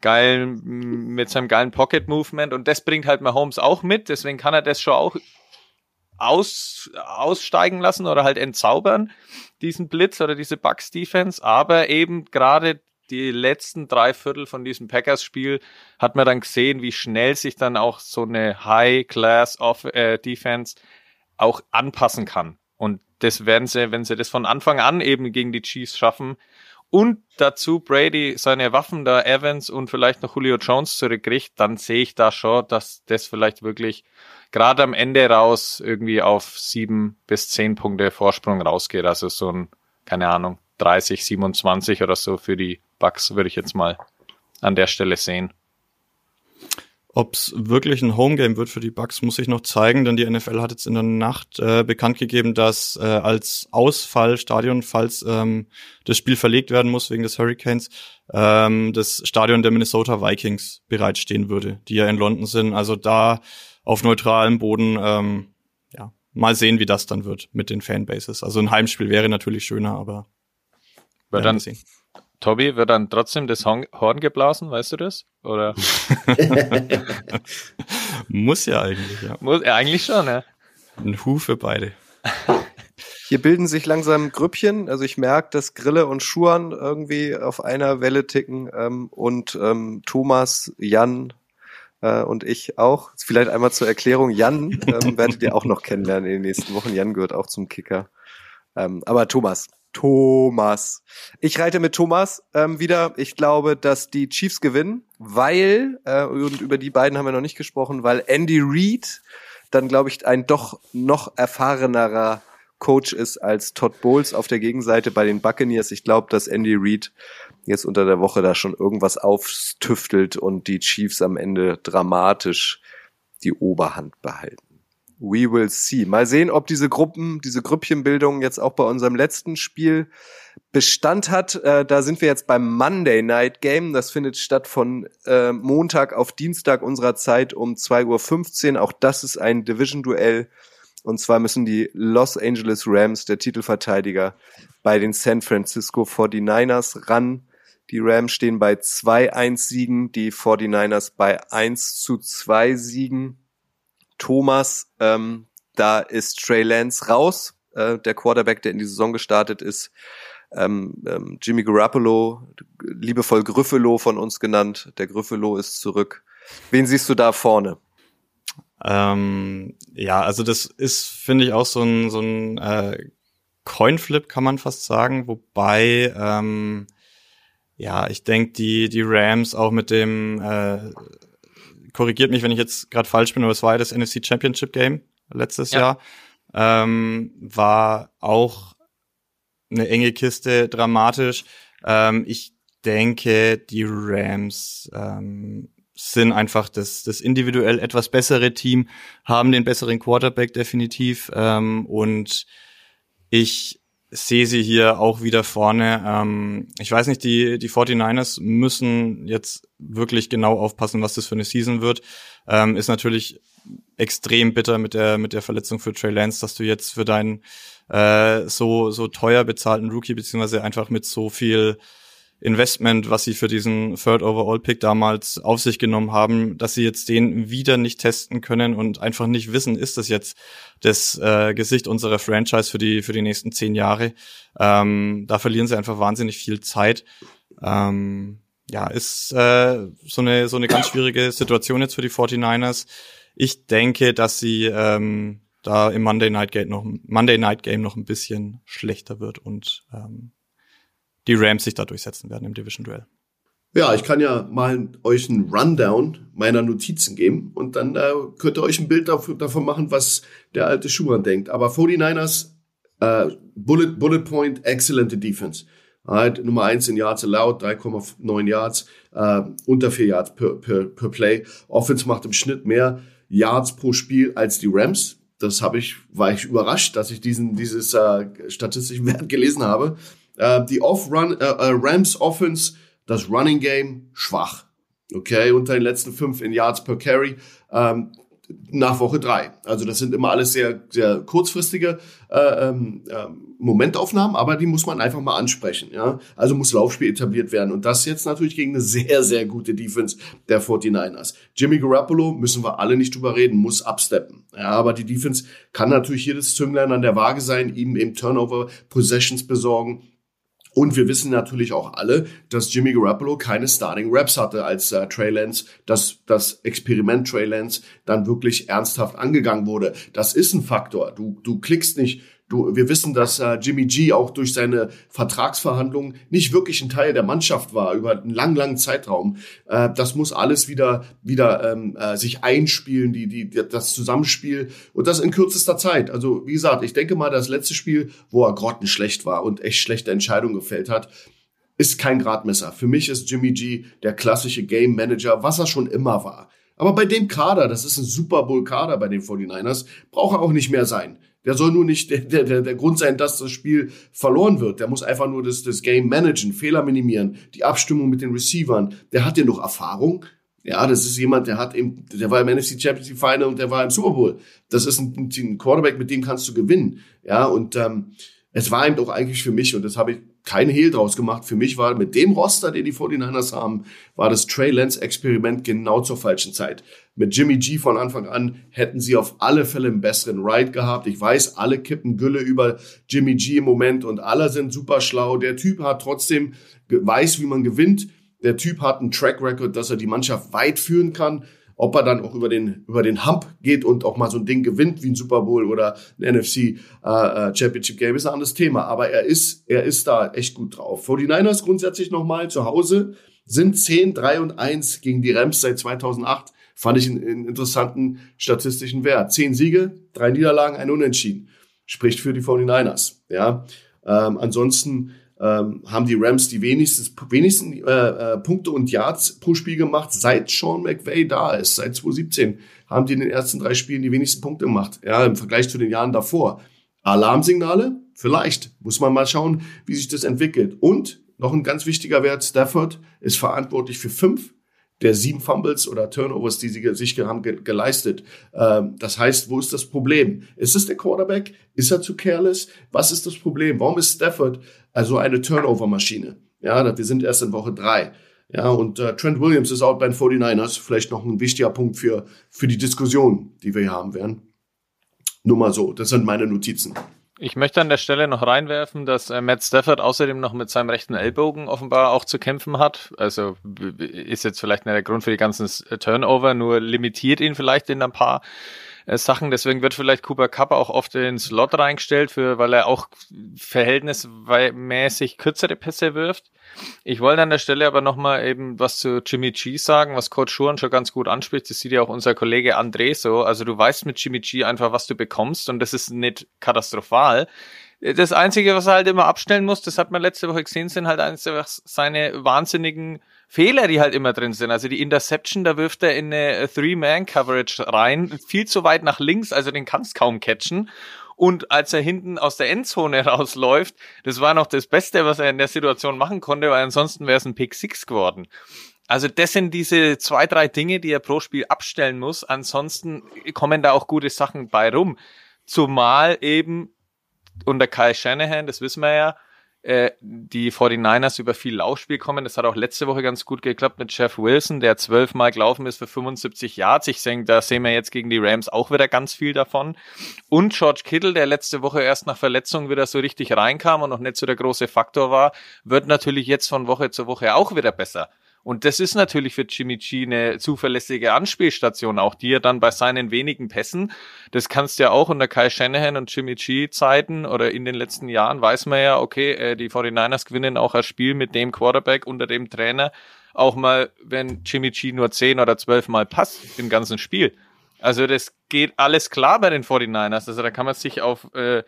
geilen, mit seinem geilen Pocket Movement. Und das bringt halt Mahomes auch mit, deswegen kann er das schon auch aus, aussteigen lassen oder halt entzaubern, diesen Blitz oder diese Bucks Defense, aber eben gerade die letzten drei Viertel von diesem Packers-Spiel hat man dann gesehen, wie schnell sich dann auch so eine High-Class-Defense äh, auch anpassen kann. Und das werden sie, wenn sie das von Anfang an eben gegen die Chiefs schaffen und dazu Brady seine Waffen da Evans und vielleicht noch Julio Jones zurückkriegt, dann sehe ich da schon, dass das vielleicht wirklich gerade am Ende raus irgendwie auf sieben bis zehn Punkte Vorsprung rausgeht. Also so ein, keine Ahnung, 30, 27 oder so für die Bucks würde ich jetzt mal an der Stelle sehen.
Ob es wirklich ein Homegame wird für die Bucks, muss ich noch zeigen, denn die NFL hat jetzt in der Nacht äh, bekannt gegeben, dass äh, als Ausfallstadion, falls ähm, das Spiel verlegt werden muss wegen des Hurricanes, ähm, das Stadion der Minnesota Vikings bereitstehen würde, die ja in London sind. Also da auf neutralem Boden, ähm, ja, mal sehen, wie das dann wird mit den Fanbases. Also ein Heimspiel wäre natürlich schöner, aber
wird dann, sehen. Tobi, wird dann trotzdem das Horn geblasen, weißt du das? Oder?
Muss ja eigentlich, ja.
Muss, ja, eigentlich schon, ja.
Ein Hu für beide.
Hier bilden sich langsam Grüppchen. Also ich merke, dass Grille und Schuan irgendwie auf einer Welle ticken ähm, und ähm, Thomas, Jan äh, und ich auch. Vielleicht einmal zur Erklärung. Jan ähm, werdet ihr auch noch kennenlernen in den nächsten Wochen. Jan gehört auch zum Kicker. Ähm, aber Thomas, Thomas. Ich reite mit Thomas ähm, wieder. Ich glaube, dass die Chiefs gewinnen, weil, äh, und über die beiden haben wir noch nicht gesprochen, weil Andy Reid dann, glaube ich, ein doch noch erfahrenerer Coach ist als Todd Bowles auf der Gegenseite bei den Buccaneers. Ich glaube, dass Andy Reid jetzt unter der Woche da schon irgendwas auftüftelt und die Chiefs am Ende dramatisch die Oberhand behalten. We will see. Mal sehen, ob diese Gruppen, diese Grüppchenbildung jetzt auch bei unserem letzten Spiel Bestand hat. Äh, da sind wir jetzt beim Monday Night Game. Das findet statt von äh, Montag auf Dienstag unserer Zeit um 2.15 Uhr. Auch das ist ein Division-Duell. Und zwar müssen die Los Angeles Rams, der Titelverteidiger, bei den San Francisco 49ers ran. Die Rams stehen bei 2-1 Siegen, die 49ers bei 1 zu 2 Siegen. Thomas, ähm, da ist Trey Lance raus, äh, der Quarterback, der in die Saison gestartet ist. Ähm, ähm, Jimmy Garoppolo, liebevoll Griffelo von uns genannt. Der Griffelo ist zurück. Wen siehst du da vorne?
Ähm, ja, also das ist, finde ich, auch so ein, so ein äh, Coinflip, kann man fast sagen. Wobei, ähm, ja, ich denke, die, die Rams auch mit dem äh, korrigiert mich, wenn ich jetzt gerade falsch bin, aber es war ja das NFC Championship Game letztes ja. Jahr. Ähm, war auch eine enge Kiste, dramatisch. Ähm, ich denke, die Rams ähm, sind einfach das, das individuell etwas bessere Team, haben den besseren Quarterback definitiv. Ähm, und ich sehe sie hier auch wieder vorne. Ähm, ich weiß nicht, die, die 49ers müssen jetzt wirklich genau aufpassen, was das für eine Season wird. Ähm, ist natürlich extrem bitter mit der, mit der Verletzung für Trey Lance, dass du jetzt für deinen äh, so, so teuer bezahlten Rookie, beziehungsweise einfach mit so viel Investment, was sie für diesen Third Overall Pick damals auf sich genommen haben, dass sie jetzt den wieder nicht testen können und einfach nicht wissen, ist das jetzt das äh, Gesicht unserer Franchise für die für die nächsten zehn Jahre. Ähm, da verlieren sie einfach wahnsinnig viel Zeit. Ähm, ja, ist äh, so eine so eine ganz schwierige Situation jetzt für die 49ers. Ich denke, dass sie ähm, da im Monday Night Game noch Monday Night Game noch ein bisschen schlechter wird und ähm, die Rams sich da durchsetzen werden im Division-Duell.
Ja, ich kann ja mal euch einen Rundown meiner Notizen geben und dann äh, könnt ihr euch ein Bild dafür, davon machen, was der alte Schumann denkt. Aber 49ers, äh, Bullet, Bullet Point, exzellente Defense. Halt, Nummer eins in Yards allowed, 3,9 Yards, äh, unter 4 Yards per, per, per Play. Offense macht im Schnitt mehr Yards pro Spiel als die Rams. Das habe ich, war ich überrascht, dass ich diesen, dieses äh, statistischen Wert gelesen habe. Äh, die Off-Run, äh, äh, Rams Offense, das Running Game schwach. Okay, unter den letzten fünf in Yards per Carry. Ähm, nach Woche drei. Also das sind immer alles sehr, sehr kurzfristige äh, ähm, äh, Momentaufnahmen, aber die muss man einfach mal ansprechen. Ja? Also muss Laufspiel etabliert werden. Und das jetzt natürlich gegen eine sehr, sehr gute Defense der 49ers. Jimmy Garoppolo, müssen wir alle nicht drüber reden, muss absteppen. Ja, aber die Defense kann natürlich jedes Zünglein an der Waage sein, ihm eben Turnover, Possessions besorgen. Und wir wissen natürlich auch alle, dass Jimmy Garoppolo keine Starting Raps hatte, als äh, Trey Lance, dass das Experiment Trey Lance dann wirklich ernsthaft angegangen wurde. Das ist ein Faktor. Du, du klickst nicht Du, wir wissen, dass äh, Jimmy G auch durch seine Vertragsverhandlungen nicht wirklich ein Teil der Mannschaft war über einen langen, langen Zeitraum. Äh, das muss alles wieder wieder ähm, äh, sich einspielen, die die das Zusammenspiel und das in kürzester Zeit. Also wie gesagt, ich denke mal, das letzte Spiel, wo er grottenschlecht war und echt schlechte Entscheidungen gefällt hat, ist kein Gradmesser. Für mich ist Jimmy G der klassische Game Manager, was er schon immer war. Aber bei dem Kader, das ist ein Super Bowl Kader bei den 49ers, braucht er auch nicht mehr sein. Der soll nur nicht der, der, der Grund sein, dass das Spiel verloren wird. Der muss einfach nur das, das Game managen, Fehler minimieren, die Abstimmung mit den Receivern. Der hat ja noch Erfahrung. Ja, das ist jemand, der hat eben, der war im NFC Championship Final und der war im Super Bowl. Das ist ein, ein Quarterback, mit dem kannst du gewinnen. Ja, und ähm, es war eben doch eigentlich für mich, und das habe ich keine Hehl draus gemacht. Für mich war mit dem Roster, den die 49ers haben, war das Trey Lance Experiment genau zur falschen Zeit. Mit Jimmy G von Anfang an hätten sie auf alle Fälle einen besseren Ride gehabt. Ich weiß, alle kippen Gülle über Jimmy G im Moment und alle sind super schlau. Der Typ hat trotzdem, weiß, wie man gewinnt. Der Typ hat einen Track Record, dass er die Mannschaft weit führen kann. Ob er dann auch über den, über den Hump geht und auch mal so ein Ding gewinnt wie ein Super Bowl oder ein NFC äh, äh, Championship Game ist ein anderes Thema. Aber er ist, er ist da echt gut drauf. 49ers grundsätzlich nochmal zu Hause sind 10, 3 und 1 gegen die Rams seit 2008. Fand ich einen, einen interessanten statistischen Wert. Zehn Siege, drei Niederlagen, ein Unentschieden. Spricht für die 49ers. Ja. Ähm, ansonsten ähm, haben die Rams die wenigsten, wenigsten äh, äh, Punkte und Yards pro Spiel gemacht, seit Sean McVay da ist. Seit 2017 haben die in den ersten drei Spielen die wenigsten Punkte gemacht. Ja, im Vergleich zu den Jahren davor. Alarmsignale? Vielleicht. Muss man mal schauen, wie sich das entwickelt. Und noch ein ganz wichtiger Wert, Stafford ist verantwortlich für fünf der sieben Fumbles oder Turnovers, die sie sich haben geleistet. Ähm, das heißt, wo ist das Problem? Ist es der Quarterback? Ist er zu careless? Was ist das Problem? Warum ist Stafford also eine Turnover-Maschine? Ja, wir sind erst in Woche drei. Ja, und äh, Trent Williams ist auch bei den 49ers. Vielleicht noch ein wichtiger Punkt für, für die Diskussion, die wir hier haben werden. Nur mal so, das sind meine Notizen.
Ich möchte an der Stelle noch reinwerfen, dass äh, Matt Stafford außerdem noch mit seinem rechten Ellbogen offenbar auch zu kämpfen hat. Also ist jetzt vielleicht nicht der Grund für die ganzen äh, Turnover, nur limitiert ihn vielleicht in ein paar äh, Sachen. Deswegen wird vielleicht Cooper Cup auch oft in den Slot reingestellt, für, weil er auch verhältnismäßig kürzere Pässe wirft. Ich wollte an der Stelle aber nochmal eben was zu Jimmy G sagen, was Coach Schuren schon ganz gut anspricht. Das sieht ja auch unser Kollege André so. Also du weißt mit Jimmy G einfach, was du bekommst und das ist nicht katastrophal. Das Einzige, was er halt immer abstellen muss, das hat man letzte Woche gesehen, sind halt einfach seine wahnsinnigen Fehler, die halt immer drin sind. Also die Interception, da wirft er in eine Three-Man-Coverage rein, viel zu weit nach links, also den kannst kaum catchen. Und als er hinten aus der Endzone rausläuft, das war noch das Beste, was er in der Situation machen konnte, weil ansonsten wäre es ein Pick Six geworden. Also das sind diese zwei, drei Dinge, die er pro Spiel abstellen muss. Ansonsten kommen da auch gute Sachen bei rum. Zumal eben unter Kyle Shanahan, das wissen wir ja, äh, die 49ers über viel Laufspiel kommen. Das hat auch letzte Woche ganz gut geklappt mit Jeff Wilson, der zwölfmal gelaufen ist für 75 Yards. Ich denke, da sehen wir jetzt gegen die Rams auch wieder ganz viel davon. Und George Kittle, der letzte Woche erst nach Verletzung wieder so richtig reinkam und noch nicht so der große Faktor war, wird natürlich jetzt von Woche zu Woche auch wieder besser. Und das ist natürlich für Jimmy G eine zuverlässige Anspielstation, auch die er dann bei seinen wenigen Pässen, das kannst du ja auch unter Kai Shanahan und Jimmy G Zeiten oder in den letzten Jahren weiß man ja, okay, äh, die 49ers gewinnen auch ein Spiel mit dem Quarterback unter dem Trainer, auch mal, wenn Jimmy G nur zehn oder zwölf Mal passt im ganzen Spiel. Also das geht alles klar bei den 49ers. Also da kann man sich auf äh,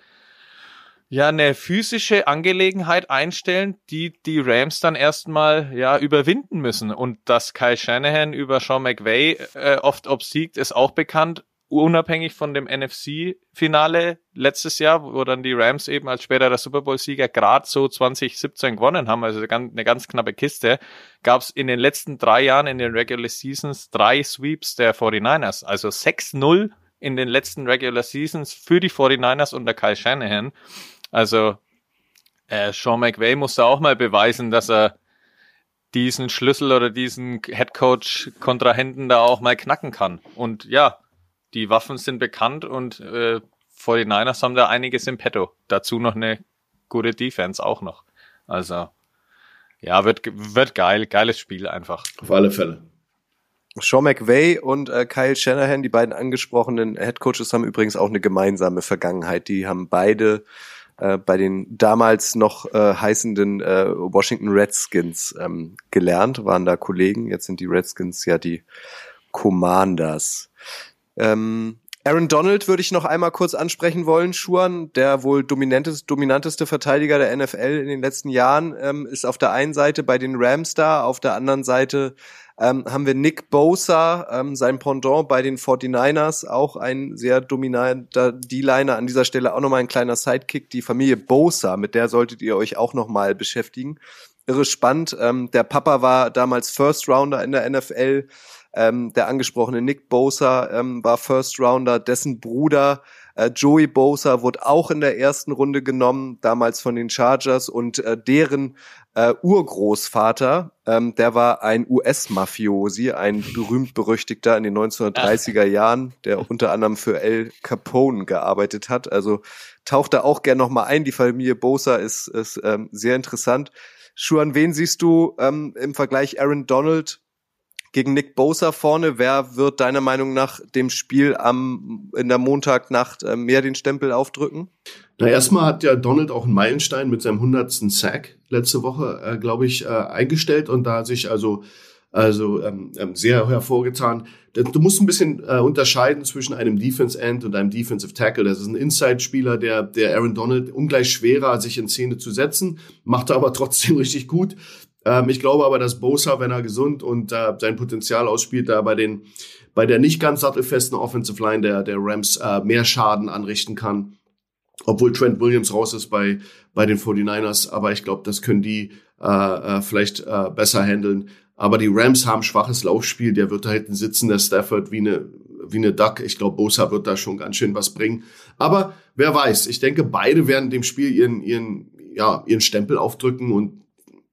ja eine physische Angelegenheit einstellen, die die Rams dann erstmal ja überwinden müssen. Und dass Kai Shanahan über Sean McVay äh, oft obsiegt, ist auch bekannt. unabhängig von dem NFC-Finale letztes Jahr, wo dann die Rams eben als späterer Super Bowl-Sieger gerade so 2017 gewonnen haben, also eine ganz knappe Kiste, gab es in den letzten drei Jahren in den Regular Seasons drei Sweeps der 49ers, also 6-0 in den letzten Regular Seasons für die 49ers unter Kyle Shanahan. Also äh, Sean McVay musste auch mal beweisen, dass er diesen Schlüssel oder diesen Headcoach-Kontrahenten da auch mal knacken kann. Und ja, die Waffen sind bekannt und äh, 49ers haben da einiges im Petto. Dazu noch eine gute Defense auch noch. Also, ja, wird, wird geil. Geiles Spiel einfach.
Auf alle Fälle.
Sean McVay und äh, Kyle Shanahan, die beiden angesprochenen Headcoaches, haben übrigens auch eine gemeinsame Vergangenheit. Die haben beide äh, bei den damals noch äh, heißenden äh, Washington Redskins ähm, gelernt, waren da Kollegen. Jetzt sind die Redskins ja die Commanders. Ähm, Aaron Donald würde ich noch einmal kurz ansprechen wollen. Schuan, der wohl dominanteste, dominanteste Verteidiger der NFL in den letzten Jahren, ähm, ist auf der einen Seite bei den Rams da, auf der anderen Seite ähm, haben wir Nick Bosa, ähm, sein Pendant bei den 49ers, auch ein sehr dominanter D-Liner. An dieser Stelle auch nochmal ein kleiner Sidekick. Die Familie Bosa, mit der solltet ihr euch auch nochmal beschäftigen. Irre spannend. Ähm, der Papa war damals First Rounder in der NFL. Ähm, der angesprochene Nick Bosa ähm, war First Rounder, dessen Bruder Joey Bosa wurde auch in der ersten Runde genommen, damals von den Chargers und äh, deren äh, Urgroßvater, ähm, der war ein US-Mafiosi, ein berühmt-berüchtigter in den 1930er Jahren, der unter anderem für El Capone gearbeitet hat. Also taucht da auch gern nochmal ein. Die Familie Bosa ist, ist ähm, sehr interessant. Schuan, wen siehst du ähm, im Vergleich Aaron Donald gegen Nick Bosa vorne. Wer wird deiner Meinung nach dem Spiel am, in der Montagnacht äh, mehr den Stempel aufdrücken?
Na, erstmal hat ja Donald auch einen Meilenstein mit seinem hundertsten Sack letzte Woche, äh, glaube ich, äh, eingestellt und da sich also also ähm, ähm, sehr hervorgetan. Du musst ein bisschen äh, unterscheiden zwischen einem Defense End und einem Defensive Tackle. Das ist ein Inside-Spieler, der, der Aaron Donald ungleich schwerer, sich in Szene zu setzen, macht er aber trotzdem richtig gut. Ähm, ich glaube aber, dass Bosa, wenn er gesund und äh, sein Potenzial ausspielt, da bei den bei der nicht ganz sattelfesten Offensive Line der, der Rams äh, mehr Schaden anrichten kann. Obwohl Trent Williams raus ist bei, bei den 49ers, aber ich glaube, das können die äh, äh, vielleicht äh, besser handeln. Aber die Rams haben schwaches Laufspiel, der wird da hinten sitzen, der Stafford wie eine, wie eine Duck. Ich glaube, Bosa wird da schon ganz schön was bringen. Aber wer weiß, ich denke, beide werden dem Spiel ihren, ihren, ja, ihren Stempel aufdrücken und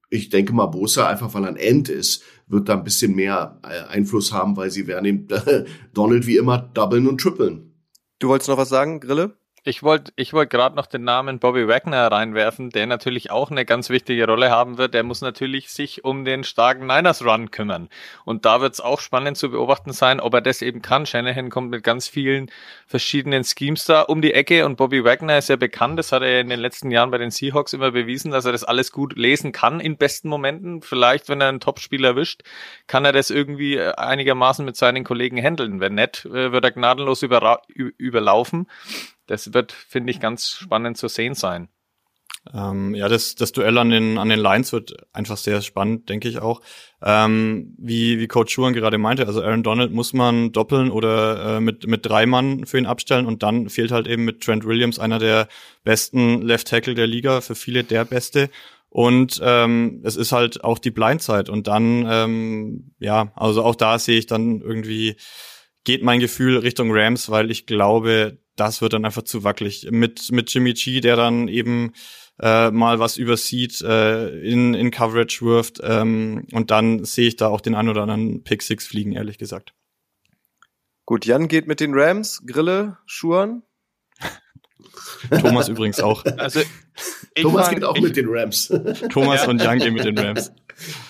ich denke mal, Bosa, einfach weil er ein End ist, wird da ein bisschen mehr äh, Einfluss haben, weil sie werden ihm Donald wie immer doublen und trippeln.
Du wolltest noch was sagen, Grille?
Ich wollte ich wollt gerade noch den Namen Bobby Wagner reinwerfen, der natürlich auch eine ganz wichtige Rolle haben wird. Der muss natürlich sich um den starken Niners Run kümmern. Und da wird es auch spannend zu beobachten sein, ob er das eben kann. Shanahan kommt mit ganz vielen verschiedenen Schemes da um die Ecke und Bobby Wagner ist ja bekannt. Das hat er in den letzten Jahren bei den Seahawks immer bewiesen, dass er das alles gut lesen kann in besten Momenten. Vielleicht, wenn er einen Topspieler erwischt, kann er das irgendwie äh, einigermaßen mit seinen Kollegen handeln. Wenn nicht, äh, wird er gnadenlos überlaufen das wird, finde ich, ganz spannend zu sehen sein.
Ähm, ja, das, das Duell an den, an den Lines wird einfach sehr spannend, denke ich auch. Ähm, wie, wie Coach Schuhan gerade meinte, also Aaron Donald muss man doppeln oder äh, mit, mit drei Mann für ihn abstellen und dann fehlt halt eben mit Trent Williams einer der besten Left Tackle der Liga, für viele der beste. Und ähm, es ist halt auch die Blindzeit und dann, ähm, ja, also auch da sehe ich dann irgendwie, geht mein Gefühl Richtung Rams, weil ich glaube, das wird dann einfach zu wackelig. Mit, mit Jimmy G, der dann eben äh, mal was übersieht, äh, in, in Coverage wirft. Ähm, und dann sehe ich da auch den ein oder anderen Pick Six fliegen, ehrlich gesagt.
Gut, Jan geht mit den Rams, Grille, Schuhen.
Thomas übrigens auch.
Also, Thomas geht auch ich, mit den Rams.
Thomas ja. und Jan gehen mit den Rams.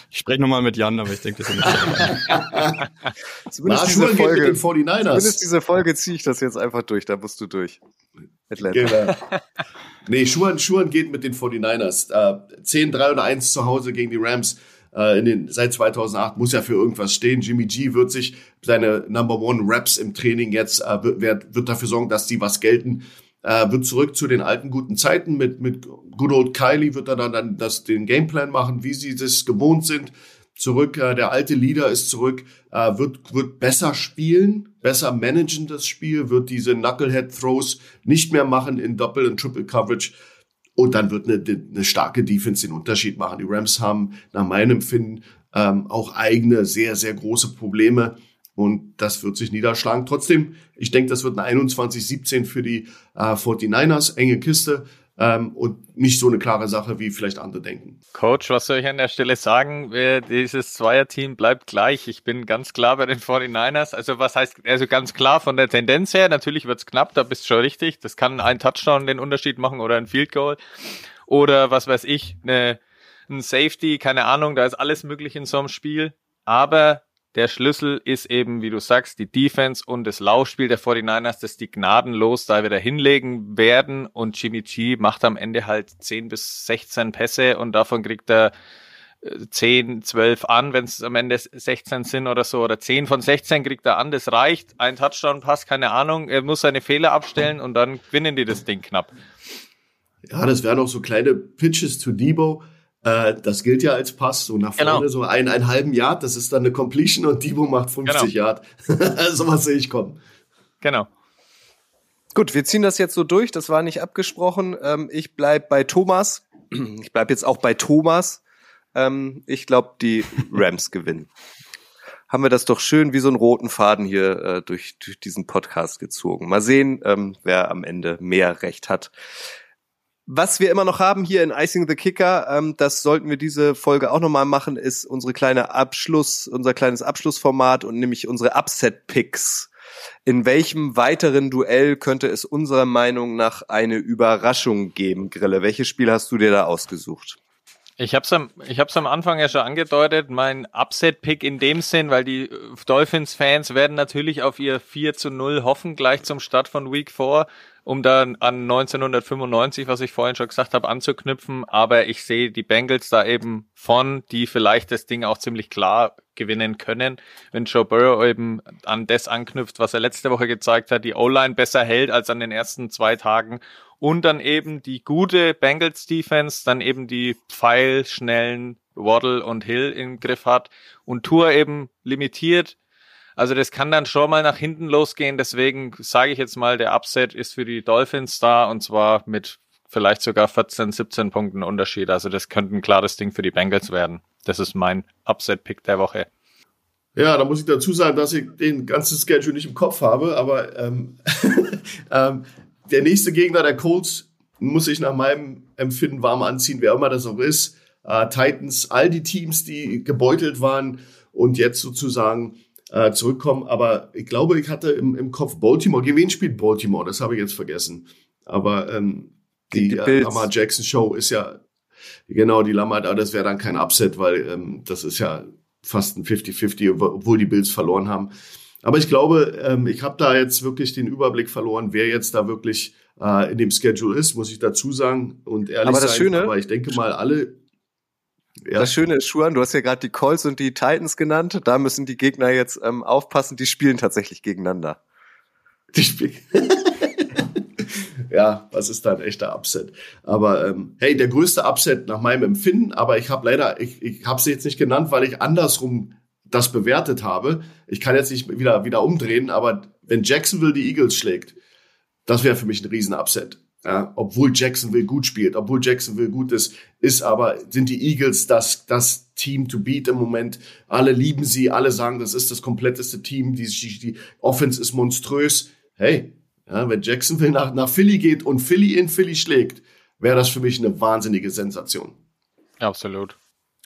Ich spreche nochmal mit Jan, aber ich denke, das ist nicht
Zumindest diese Folge, mit den 49ers. Zumindest diese Folge ziehe ich das jetzt einfach durch, da musst du durch.
Atlanta. Genau. Nee, Schuhan, Schuhan geht mit den 49ers. Äh, 10, 3 und 1 zu Hause gegen die Rams. Äh, in den, seit 2008 muss ja für irgendwas stehen. Jimmy G wird sich seine Number One Raps im Training jetzt, äh, wird, wird dafür sorgen, dass die was gelten äh, wird zurück zu den alten guten Zeiten. Mit, mit Good Old Kylie wird er dann, dann das, den Gameplan machen, wie sie das gewohnt sind. Zurück, äh, der alte Leader ist zurück, äh, wird, wird besser spielen. besser managen das Spiel, wird diese Knucklehead-Throws nicht mehr machen in Doppel- und Triple-Coverage. Und dann wird eine, eine starke Defense den Unterschied machen. Die Rams haben nach meinem Empfinden ähm, auch eigene, sehr, sehr große Probleme. Und das wird sich niederschlagen. Trotzdem, ich denke, das wird ein 21-17 für die äh, 49ers. Enge Kiste ähm, und nicht so eine klare Sache, wie vielleicht andere denken.
Coach, was soll ich an der Stelle sagen? Dieses Zweierteam bleibt gleich. Ich bin ganz klar bei den 49ers. Also was heißt, also ganz klar von der Tendenz her, natürlich wird's knapp, da bist du schon richtig. Das kann ein Touchdown den Unterschied machen oder ein Field Goal. Oder was weiß ich, eine, ein Safety, keine Ahnung, da ist alles möglich in so einem Spiel. Aber der Schlüssel ist eben, wie du sagst, die Defense und das Laufspiel der 49ers, dass die gnadenlos da wieder hinlegen werden und Jimmy G macht am Ende halt 10 bis 16 Pässe und davon kriegt er 10, äh, 12 an, wenn es am Ende 16 sind oder so, oder 10 von 16 kriegt er an, das reicht. Ein Touchdown-Pass, keine Ahnung, er muss seine Fehler abstellen und dann gewinnen die das Ding knapp.
Ja, das wären auch so kleine Pitches zu Debo äh, das gilt ja als Pass, so nach vorne, genau. so ein, einen halben Yard, das ist dann eine Completion und Debo macht 50 genau. Yard. so was sehe ich kommen.
Genau.
Gut, wir ziehen das jetzt so durch, das war nicht abgesprochen. Ähm, ich bleib bei Thomas. Ich bleib jetzt auch bei Thomas. Ähm, ich glaube, die Rams gewinnen. Haben wir das doch schön wie so einen roten Faden hier äh, durch, durch diesen Podcast gezogen. Mal sehen, ähm, wer am Ende mehr Recht hat. Was wir immer noch haben hier in Icing the Kicker, ähm, das sollten wir diese Folge auch nochmal machen, ist unsere kleine Abschluss, unser kleines Abschlussformat und nämlich unsere Upset Picks. In welchem weiteren Duell könnte es unserer Meinung nach eine Überraschung geben, Grille? Welches Spiel hast du dir da ausgesucht?
Ich habe es am, ich hab's am Anfang ja schon angedeutet, mein Upset-Pick in dem Sinn, weil die Dolphins-Fans werden natürlich auf ihr 4 zu 0 hoffen, gleich zum Start von Week 4 um dann an 1995, was ich vorhin schon gesagt habe, anzuknüpfen. Aber ich sehe die Bengals da eben von, die vielleicht das Ding auch ziemlich klar gewinnen können, wenn Joe Burrow eben an das anknüpft, was er letzte Woche gezeigt hat, die O-Line besser hält als an den ersten zwei Tagen. Und dann eben die gute Bengals Defense, dann eben die pfeilschnellen Waddle und Hill im Griff hat. Und Tour eben limitiert also das kann dann schon mal nach hinten losgehen. Deswegen sage ich jetzt mal, der Upset ist für die Dolphins da und zwar mit vielleicht sogar 14, 17 Punkten Unterschied. Also das könnte ein klares Ding für die Bengals werden. Das ist mein Upset-Pick der Woche.
Ja, da muss ich dazu sagen, dass ich den ganzen Schedule nicht im Kopf habe, aber ähm, ähm, der nächste Gegner der Colts muss ich nach meinem Empfinden warm anziehen, wer immer das auch ist. Äh, Titans, all die Teams, die gebeutelt waren und jetzt sozusagen äh, zurückkommen. Aber ich glaube, ich hatte im, im Kopf Baltimore. Wen spielt Baltimore? Das habe ich jetzt vergessen. Aber ähm, die, die äh, Lamar Jackson Show ist ja genau die Lamar, aber das wäre dann kein Upset, weil ähm, das ist ja fast ein 50-50, obwohl die Bills verloren haben. Aber ich glaube, ähm, ich habe da jetzt wirklich den Überblick verloren, wer jetzt da wirklich äh, in dem Schedule ist, muss ich dazu sagen. Und ehrlich
aber das
sein,
Schöne,
aber ich denke mal, alle
ja. Das Schöne ist, Schuan, du hast ja gerade die Colts und die Titans genannt. Da müssen die Gegner jetzt ähm, aufpassen, die spielen tatsächlich gegeneinander.
Die spielen. ja, was ist da ein echter Upset? Aber ähm, hey, der größte Upset nach meinem Empfinden, aber ich habe leider, ich, ich habe sie jetzt nicht genannt, weil ich andersrum das bewertet habe. Ich kann jetzt nicht wieder, wieder umdrehen, aber wenn Jacksonville die Eagles schlägt, das wäre für mich ein Riesen-Upset. Ja, obwohl Jacksonville gut spielt, obwohl Jacksonville gut ist, ist aber, sind die Eagles das, das Team to beat im Moment. Alle lieben sie, alle sagen, das ist das kompletteste Team, die, die Offense ist monströs. Hey, ja, wenn Jacksonville nach, nach Philly geht und Philly in Philly schlägt, wäre das für mich eine wahnsinnige Sensation.
Absolut.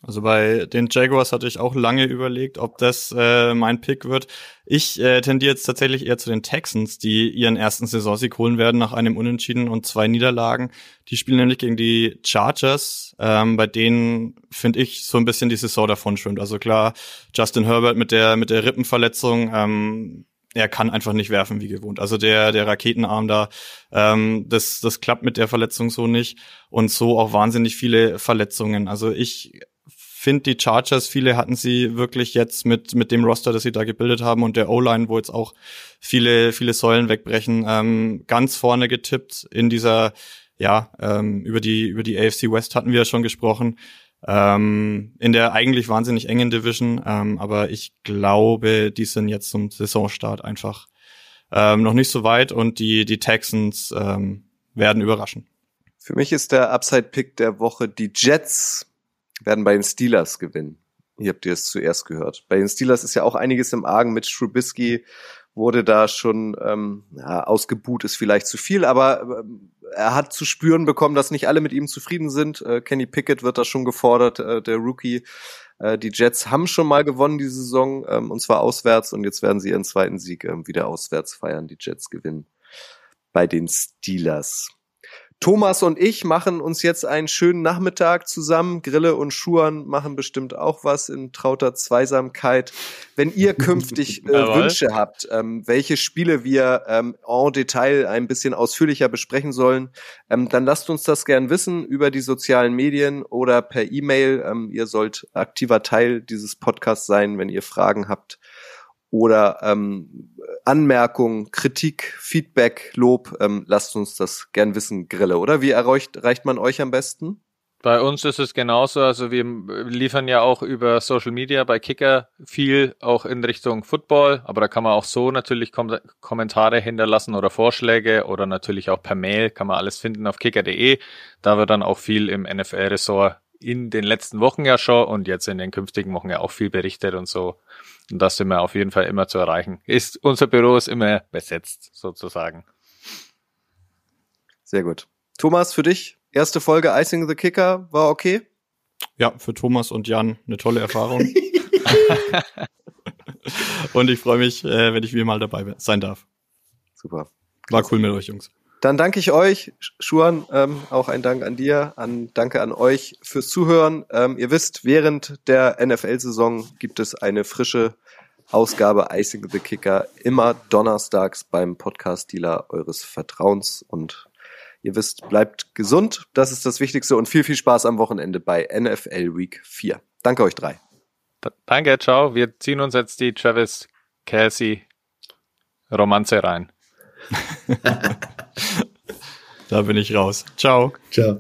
Also bei den Jaguars hatte ich auch lange überlegt, ob das äh, mein Pick wird. Ich äh, tendiere jetzt tatsächlich eher zu den Texans, die ihren ersten Saisonsieg holen werden nach einem Unentschieden und zwei Niederlagen. Die spielen nämlich gegen die Chargers, ähm, bei denen finde ich so ein bisschen die Saison davon schwimmt. Also klar, Justin Herbert mit der mit der Rippenverletzung, ähm, er kann einfach nicht werfen wie gewohnt. Also der der Raketenarm da, ähm, das das klappt mit der Verletzung so nicht und so auch wahnsinnig viele Verletzungen. Also ich finde die Chargers, viele hatten sie wirklich jetzt mit, mit dem Roster, das sie da gebildet haben und der O-Line, wo jetzt auch viele, viele Säulen wegbrechen, ähm, ganz vorne getippt in dieser, ja, ähm, über die, über die AFC West hatten wir ja schon gesprochen. Ähm, in der eigentlich wahnsinnig engen Division, ähm, aber ich glaube, die sind jetzt zum Saisonstart einfach ähm, noch nicht so weit und die, die Texans ähm, werden überraschen.
Für mich ist der Upside-Pick der Woche, die Jets werden bei den Steelers gewinnen. Hier habt ihr es zuerst gehört. Bei den Steelers ist ja auch einiges im Argen mit Trubisky wurde da schon ähm, ja, ausgebuht ist vielleicht zu viel, aber äh, er hat zu spüren bekommen, dass nicht alle mit ihm zufrieden sind. Äh, Kenny Pickett wird da schon gefordert, äh, der Rookie. Äh, die Jets haben schon mal gewonnen diese Saison ähm, und zwar auswärts und jetzt werden sie ihren zweiten Sieg äh, wieder auswärts feiern. Die Jets gewinnen bei den Steelers. Thomas und ich machen uns jetzt einen schönen Nachmittag zusammen. Grille und Schuhan machen bestimmt auch was in trauter Zweisamkeit. Wenn ihr künftig äh, Wünsche habt, ähm, welche Spiele wir ähm, en Detail ein bisschen ausführlicher besprechen sollen, ähm, dann lasst uns das gern wissen über die sozialen Medien oder per E-Mail. Ähm, ihr sollt aktiver Teil dieses Podcasts sein, wenn ihr Fragen habt oder ähm, Anmerkungen, Kritik, Feedback, Lob, ähm, lasst uns das gern wissen, Grille, oder? Wie erreicht, erreicht man euch am besten?
Bei uns ist es genauso, also wir liefern ja auch über Social Media bei Kicker viel auch in Richtung Football, aber da kann man auch so natürlich Kom Kommentare hinterlassen oder Vorschläge oder natürlich auch per Mail kann man alles finden auf kicker.de. Da wird dann auch viel im NFL-Ressort in den letzten Wochen ja schon und jetzt in den künftigen Wochen ja auch viel berichtet und so. Und das sind wir auf jeden Fall immer zu erreichen. Ist, unser Büro ist immer besetzt, sozusagen.
Sehr gut. Thomas, für dich, erste Folge Icing the Kicker war okay?
Ja, für Thomas und Jan eine tolle Erfahrung. und ich freue mich, äh, wenn ich wieder mal dabei sein darf.
Super.
War cool mit euch, Jungs.
Dann danke ich euch, Schuan, ähm, auch ein Dank an dir, an, danke an euch fürs Zuhören. Ähm, ihr wisst, während der NFL-Saison gibt es eine frische Ausgabe Icing the Kicker immer donnerstags beim Podcast-Dealer eures Vertrauens. Und ihr wisst, bleibt gesund, das ist das Wichtigste und viel, viel Spaß am Wochenende bei NFL Week 4. Danke euch drei.
Danke, ciao. Wir ziehen uns jetzt die Travis Kelsey Romanze rein.
da bin ich raus. Ciao.
Ciao.